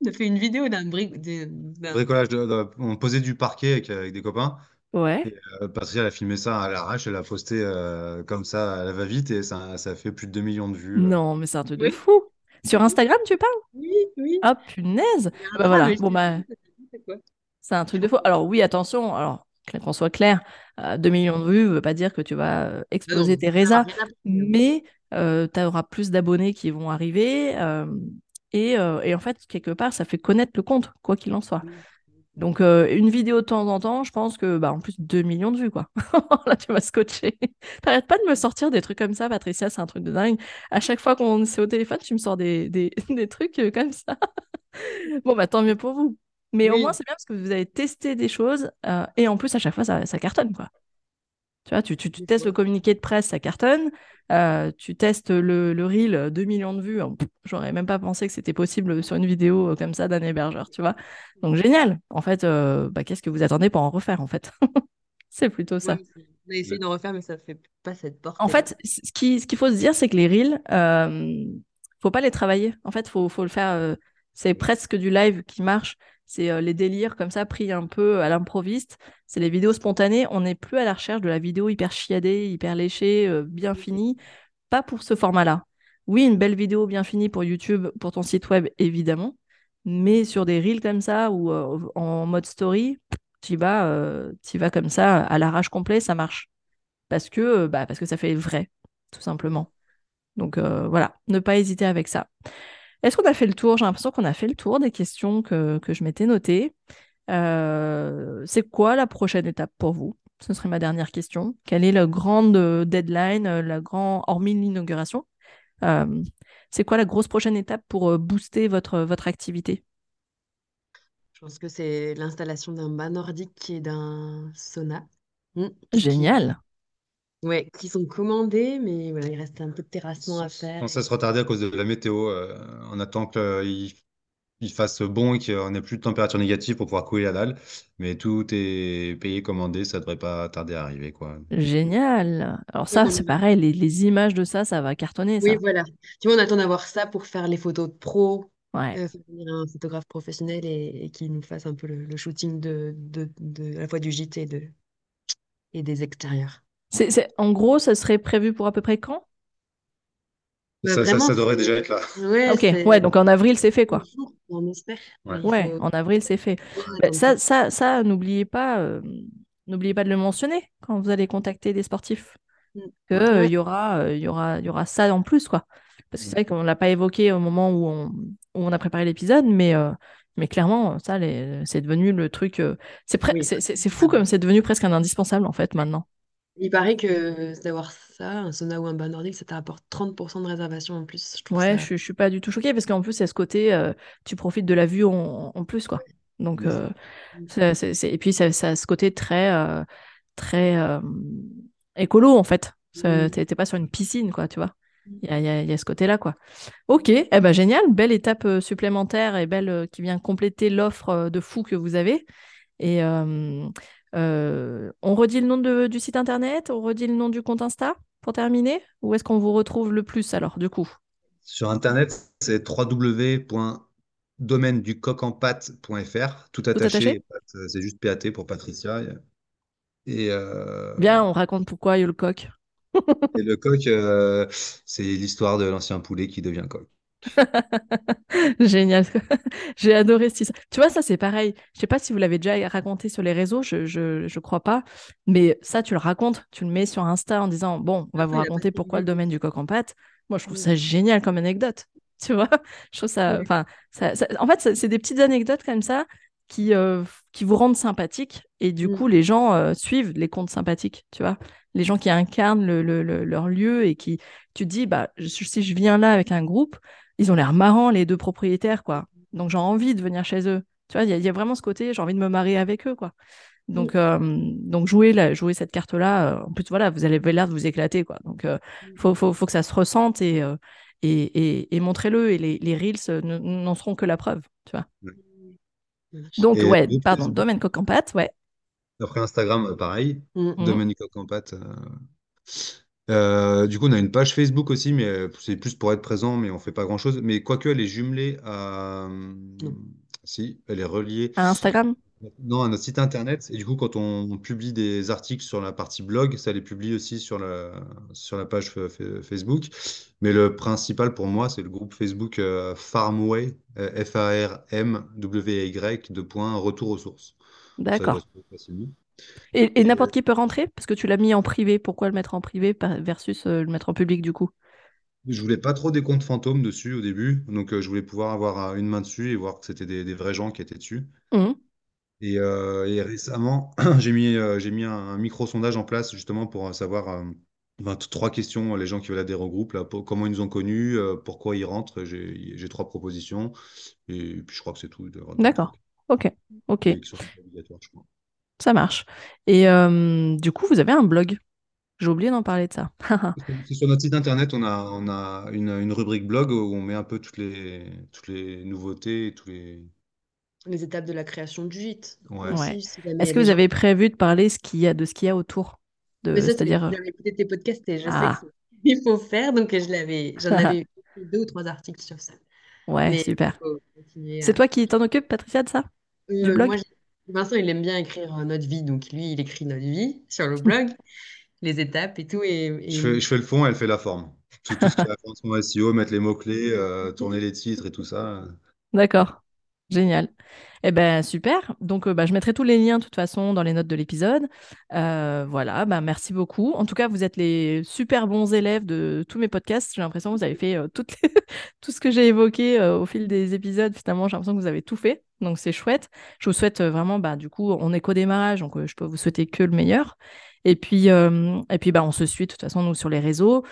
On a fait une vidéo d'un bric... de- d'un- Bricolage, de, de- on posait du parquet avec, avec des copains. Ouais. Et euh, Patricia, elle a filmé ça à l'arrache, elle a posté euh, comme ça, à la va-vite, et ça, ça a fait plus de 2 millions de vues. euh. Non, mais c'est un truc de Oui, fou. Sur Instagram, tu parles? oui, oui. Ah, punaise! Il y a un Bah drame, voilà, mais je bon bah... c'est n'importe quoi. C'est un truc de faux. Alors oui, attention, alors qu'on soit clair, euh, 2 millions de vues ne veut pas dire que tu vas euh, Ah exploser tes ça n'a résas, rien à voir. mais tu auras plus d'abonnés qui vont arriver. euh, et, euh, et en fait, quelque part, ça fait connaître le compte, quoi qu'il en soit. Donc, euh, une vidéo de temps en temps, je pense que, bah, en plus, 2 millions de vues, quoi. Là, tu vas scotcher. T'arrêtes pas de me sortir des trucs comme ça, Patricia, c'est un truc de dingue. À chaque fois qu'on est au téléphone, tu me sors des, des, des trucs euh, comme ça. Bon, bah tant mieux pour vous. Mais au moins, c'est bien parce que vous avez testé des choses euh, et en plus, à chaque fois, ça, ça cartonne, quoi. Tu vois, tu, tu, testes le communiqué de presse, ça cartonne. Euh, tu testes le, le reel, euh, 2 millions de vues. J'aurais même pas pensé que c'était possible sur une vidéo euh, comme ça d'un hébergeur, tu vois. Donc, génial. En fait, euh, bah, qu'est-ce que vous attendez pour en refaire, en fait? C'est plutôt ça. On a essayé d'en refaire, mais ça fait pas cette En portée-là. fait, ce qui, ce qu'il faut se dire, c'est que les reels, euh, faut pas les travailler. En fait, faut, faut le faire. euh, c'est presque du live qui marche. C'est euh, les délires comme ça, pris un peu à l'improviste. C'est les vidéos spontanées. On n'est plus à la recherche de la vidéo hyper chiadée, hyper léchée, euh, bien finie. Pas pour ce format-là. Oui, une belle vidéo bien finie pour YouTube, pour ton site web, évidemment. Mais sur des reels comme ça ou euh, en mode story, tu vas, euh, vas comme ça à l'arrache complet, ça marche parce que, bah, parce que ça fait vrai, tout simplement. Donc voilà, ne pas hésiter avec ça. Est-ce qu'on a fait le tour? J'ai l'impression qu'on a fait le tour des questions que, que je m'étais notées. Euh, c'est quoi la prochaine étape pour vous? Ce serait ma dernière question. Quelle est la grande euh, deadline, euh, la grande, hormis l'inauguration, euh, c'est quoi la grosse prochaine étape pour booster votre, votre activité? Je pense que c'est l'installation d'un bas nordique et d'un sauna. Mm, Génial. Ouais, qui sont commandés, mais voilà, il reste un peu de terrassement à faire. pense que ça se retardait à cause de la météo. euh, on attend qu'il il fasse bon et qu'on n'ait plus de température négative pour pouvoir couler la dalle. Mais tout est payé, commandé, ça devrait pas tarder à arriver, quoi. Génial. Alors ça, c'est pareil, les, les images de ça, ça va cartonner, Oui, ça. voilà. Tu vois, on attend d'avoir ça pour faire les photos de pro, Ouais. euh, un photographe professionnel et, et qui nous fasse un peu le, le shooting de, de, de- à la fois du gîte et, de, et des extérieurs. En gros, ça serait prévu pour à peu près quand? Bah, Ça, ça, vraiment, ça devrait déjà être là. ouais, Ok, ouais, donc en avril, c'est fait, quoi. on espère. Ouais. Ouais, faut en avril, c'est fait. bien Bah, ça, ça, ça, n'oubliez pas, euh, n'oubliez pas de le mentionner quand vous allez contacter des sportifs, Mm. que euh, Ouais. il y aura, euh, il y aura, il y aura ça en plus, quoi. Parce que c'est vrai qu'on l'a pas évoqué au moment où on, où on a préparé l'épisode, mais, euh, mais clairement, ça, c'est devenu le truc. euh, c'est Oui. fou comme c'est devenu presque un indispensable en fait maintenant. Il paraît que d'avoir ça, un sauna ou un bain nordique, ça t'apporte 30% de réservation en plus. Je Ouais, ça. je, je suis pas du tout choquée parce qu'en plus, a ce côté, euh, tu profites de la vue en, en plus, quoi. Donc, euh, et puis, ça, ça a ce côté très, euh, très euh, écolo, en fait. Ça- Mm. T'es pas sur une piscine, quoi, tu vois. Il y y y a ce côté-là, quoi. Ok, eh ben, génial, belle étape supplémentaire et belle qui vient compléter l'offre de fou que vous avez. Et euh, on redit le nom de- du site internet, on redit le nom du compte Insta pour terminer? Où est-ce qu'on vous retrouve le plus alors, du coup? Sur Internet, c'est domaine du coq en pâte.fr, tout attaché. euh, C'est juste PAT pour Patricia. Et, euh, Bien, on raconte pourquoi il y a le coq. et le coq, euh, c'est l'histoire de l'ancien poulet qui devient coq. Génial. J'ai adoré ce Tu vois, ça, c'est pareil. Je sais pas si vous l'avez déjà raconté sur les réseaux, je, je, je crois pas. Mais ça, tu le racontes, tu le mets sur Insta en disant Bon, on va vous la raconter pourquoi le domaine du coq en pâte. Moi, je trouve Mm. ça génial comme anecdote. Tu vois, je trouve ça. Oui. Enfin, ça, ça- en fait, c'est des petites anecdotes comme ça qui, euh, qui vous rendent sympathique. Et du Mm. coup, les gens euh, suivent les comptes sympathiques, tu vois. Les gens qui incarnent le, le- le- leur lieu et qui, tu te dis, bah, je- si je viens là avec un groupe, ils ont l'air marrants, les deux propriétaires, quoi. Donc, j'ai envie de venir chez eux. Tu vois, il y, a- il y a vraiment ce côté, j'ai envie de me marier avec eux, quoi. Donc, euh, donc jouer, la, jouer cette carte-là, euh, en plus, voilà, vous avez l'air de vous éclater, quoi. Donc, il faut, faut, faut que ça se ressente et, euh, et, et, et montrez-le. Et les, les Reels euh, ne- n'en seront que la preuve, tu vois. Donc, Et ouais, pardon, domaine coq en pâte, ouais. Après Instagram, euh, pareil. Mm. Domaine du coq en pâte. Euh. Euh, du coup, on a une page Facebook aussi, mais euh, c'est plus pour être présent, mais on fait pas grand-chose. Mais quoique, elle est jumelée à... Si, elle est reliée À Instagram? Non, à notre site internet. Et du coup, quand on publie des articles sur la partie blog, ça les publie aussi sur la, sur la page fa- fa- Facebook. Mais le principal pour moi, c'est le groupe Facebook euh, Farmway, euh, F-A-R-M-W-Y, de point, retour aux sources. D'accord. Et, n'importe qui peut rentrer? Parce que tu l'as mis en privé. Pourquoi le mettre en privé versus euh, le mettre en public, du coup? Je voulais pas trop des comptes fantômes dessus au début, donc euh, je voulais pouvoir avoir euh, une main dessus et voir que c'était des, des vrais gens qui étaient dessus. Mhm. Et, euh, et récemment, j'ai mis, euh, j'ai mis un, un micro-sondage en place justement pour euh, savoir euh, ben, t- trois questions, les gens qui veulent adhérer au groupe, là, pour- comment ils nous ont connus, euh, pourquoi ils rentrent. J'ai, trois propositions et puis je crois que c'est tout. D'accord. Ok. Ok. je crois. Ça marche. Et euh, du coup, vous avez un blog. J'ai oublié d'en parler de ça. C'est sur notre site internet, on a, on a une, une rubrique blog où on met un peu toutes les, toutes les nouveautés, et tous les. Les étapes de la création du gîte. Ouais. si Est-ce que vous avez prévu de parler ce qu'il y a, de ce qu'il y a autour de, Mais ça, c'est C'est-à-dire. j'avais écouté tes podcasts et je Ah. sais que c'est- il faut faire, donc je l'avais, j'en avais deux ou trois articles sur ça. Ouais, Mais super. C'est à- toi qui t'en occupes, Patricia, de ça? Du Euh, blog? moi, j'ai- Vincent, il aime bien écrire euh, notre vie, donc lui, il écrit notre vie sur le blog, les étapes et tout. Et, et- Je fais, je fais le fond, elle fait la forme. Tout, tout ce qui est référencement SEO, mettre les mots-clés, euh, tourner les titres et tout ça. D'accord. Génial. Eh ben super. Donc euh, bah, je mettrai tous les liens de toute façon dans les notes de l'épisode. Euh, voilà, bah, merci beaucoup. En tout cas, vous êtes les super bons élèves de tous mes podcasts. J'ai l'impression que vous avez fait euh, toutes les- tout ce que j'ai évoqué au fil des épisodes. Finalement, j'ai l'impression que vous avez tout fait. Donc c'est chouette. Je vous souhaite vraiment, bah, du coup, on est qu'au démarrage, donc je peux vous souhaiter que le meilleur. Et puis, et puis bah, on se suit de toute façon, nous, sur les réseaux.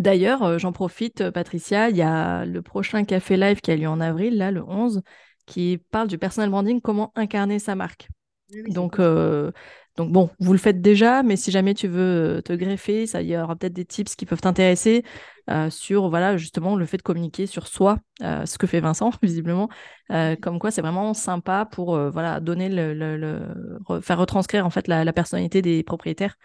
D'ailleurs, euh, j'en profite, euh, Patricia, il y a le prochain Café Live qui a lieu en avril, là, le 11, qui parle du personal branding, comment incarner sa marque. Oui, Donc, euh, donc bon, vous le faites déjà, mais si jamais tu veux te greffer, ça, il y aura peut-être des tips qui peuvent t'intéresser euh, sur, voilà, justement, le fait de communiquer sur soi, euh, ce que fait Vincent, visiblement, comme quoi c'est vraiment sympa pour, voilà, donner le, le- le- re- faire retranscrire, en fait, la, la personnalité des propriétaires.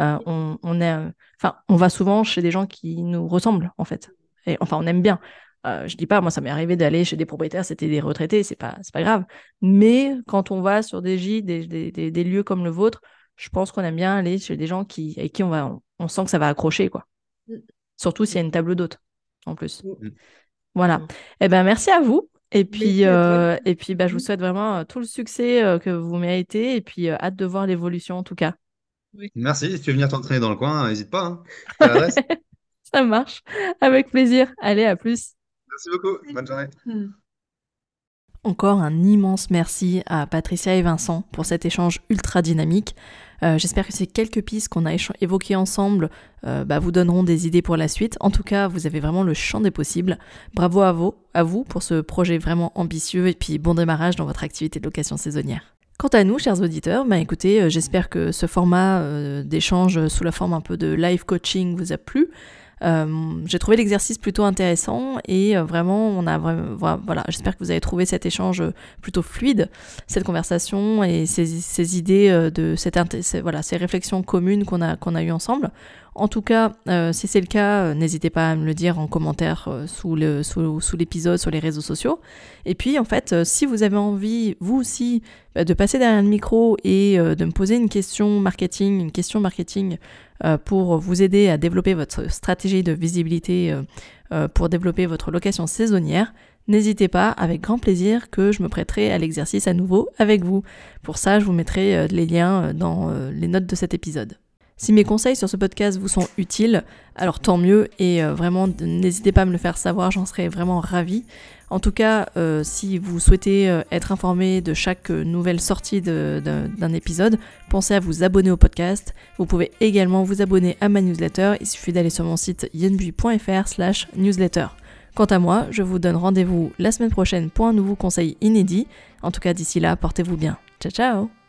Euh, on, on est, euh, enfin, on va souvent chez des gens qui nous ressemblent, en fait. Et, enfin, on aime bien. Euh, je dis pas, moi, ça m'est arrivé d'aller chez des propriétaires, c'était des retraités, c'est pas, c'est pas grave. Mais quand on va sur des gîtes, des, des, des- des lieux comme le vôtre, je pense qu'on aime bien aller chez des gens qui, avec qui on va, on, on sent que ça va accrocher, quoi. Mm. Surtout s'il y a une table d'hôte, en plus. Mm. Voilà. Mm. Eh ben, merci à vous. Et puis, euh, et puis bah, je vous souhaite vraiment tout le succès euh, que vous méritez. Et puis, euh, hâte de voir l'évolution, en tout cas. Merci. Si tu veux venir t'entraîner dans le coin, n'hésite pas. Hein. Ça marche. Avec plaisir. Allez, à plus. Merci beaucoup. Bonne journée. Mm. Encore un immense merci à Patricia et Vincent pour cet échange ultra dynamique. Euh, J'espère que ces quelques pistes qu'on a évoquées ensemble euh, bah, vous donneront des idées pour la suite. En tout cas, vous avez vraiment le champ des possibles. Bravo à vous, à vous pour ce projet vraiment ambitieux et puis bon démarrage dans votre activité de location saisonnière. Quant à nous, chers auditeurs, bah écoutez, euh, j'espère que ce format euh, d'échange sous la forme un peu de live coaching vous a plu. j'ai trouvé l'exercice plutôt intéressant et vraiment, on a voilà, j'espère que vous avez trouvé cet échange plutôt fluide, cette conversation et ces, idées de cette, voilà, ces réflexions communes qu'on a, qu'on a eues ensemble. En tout cas, euh, si c'est le cas, euh, n'hésitez pas à me le dire en commentaire euh, sous, l'épisode, sur les réseaux sociaux. Et puis, en fait, si vous avez envie, vous aussi, bah, de passer derrière le micro et de me poser une question marketing, une question marketing pour vous aider à développer votre stratégie de visibilité, pour développer votre location saisonnière, N'hésitez pas, avec grand plaisir, que je me prêterai à l'exercice à nouveau avec vous. Pour ça, je vous mettrai les liens dans les notes de cet épisode. Si mes conseils sur ce podcast vous sont utiles, alors tant mieux et euh, vraiment n'hésitez pas à me le faire savoir, j'en serais vraiment ravie. En tout cas, euh, si vous souhaitez euh, être informé de chaque nouvelle sortie d'un épisode, pensez à vous abonner au podcast. Vous pouvez également vous abonner à ma newsletter, il suffit d'aller sur mon site yenbui.fr slash newsletter. Quant à moi, je vous donne rendez-vous la semaine prochaine pour un nouveau conseil inédit. En tout cas, d'ici là, portez-vous bien. Ciao ciao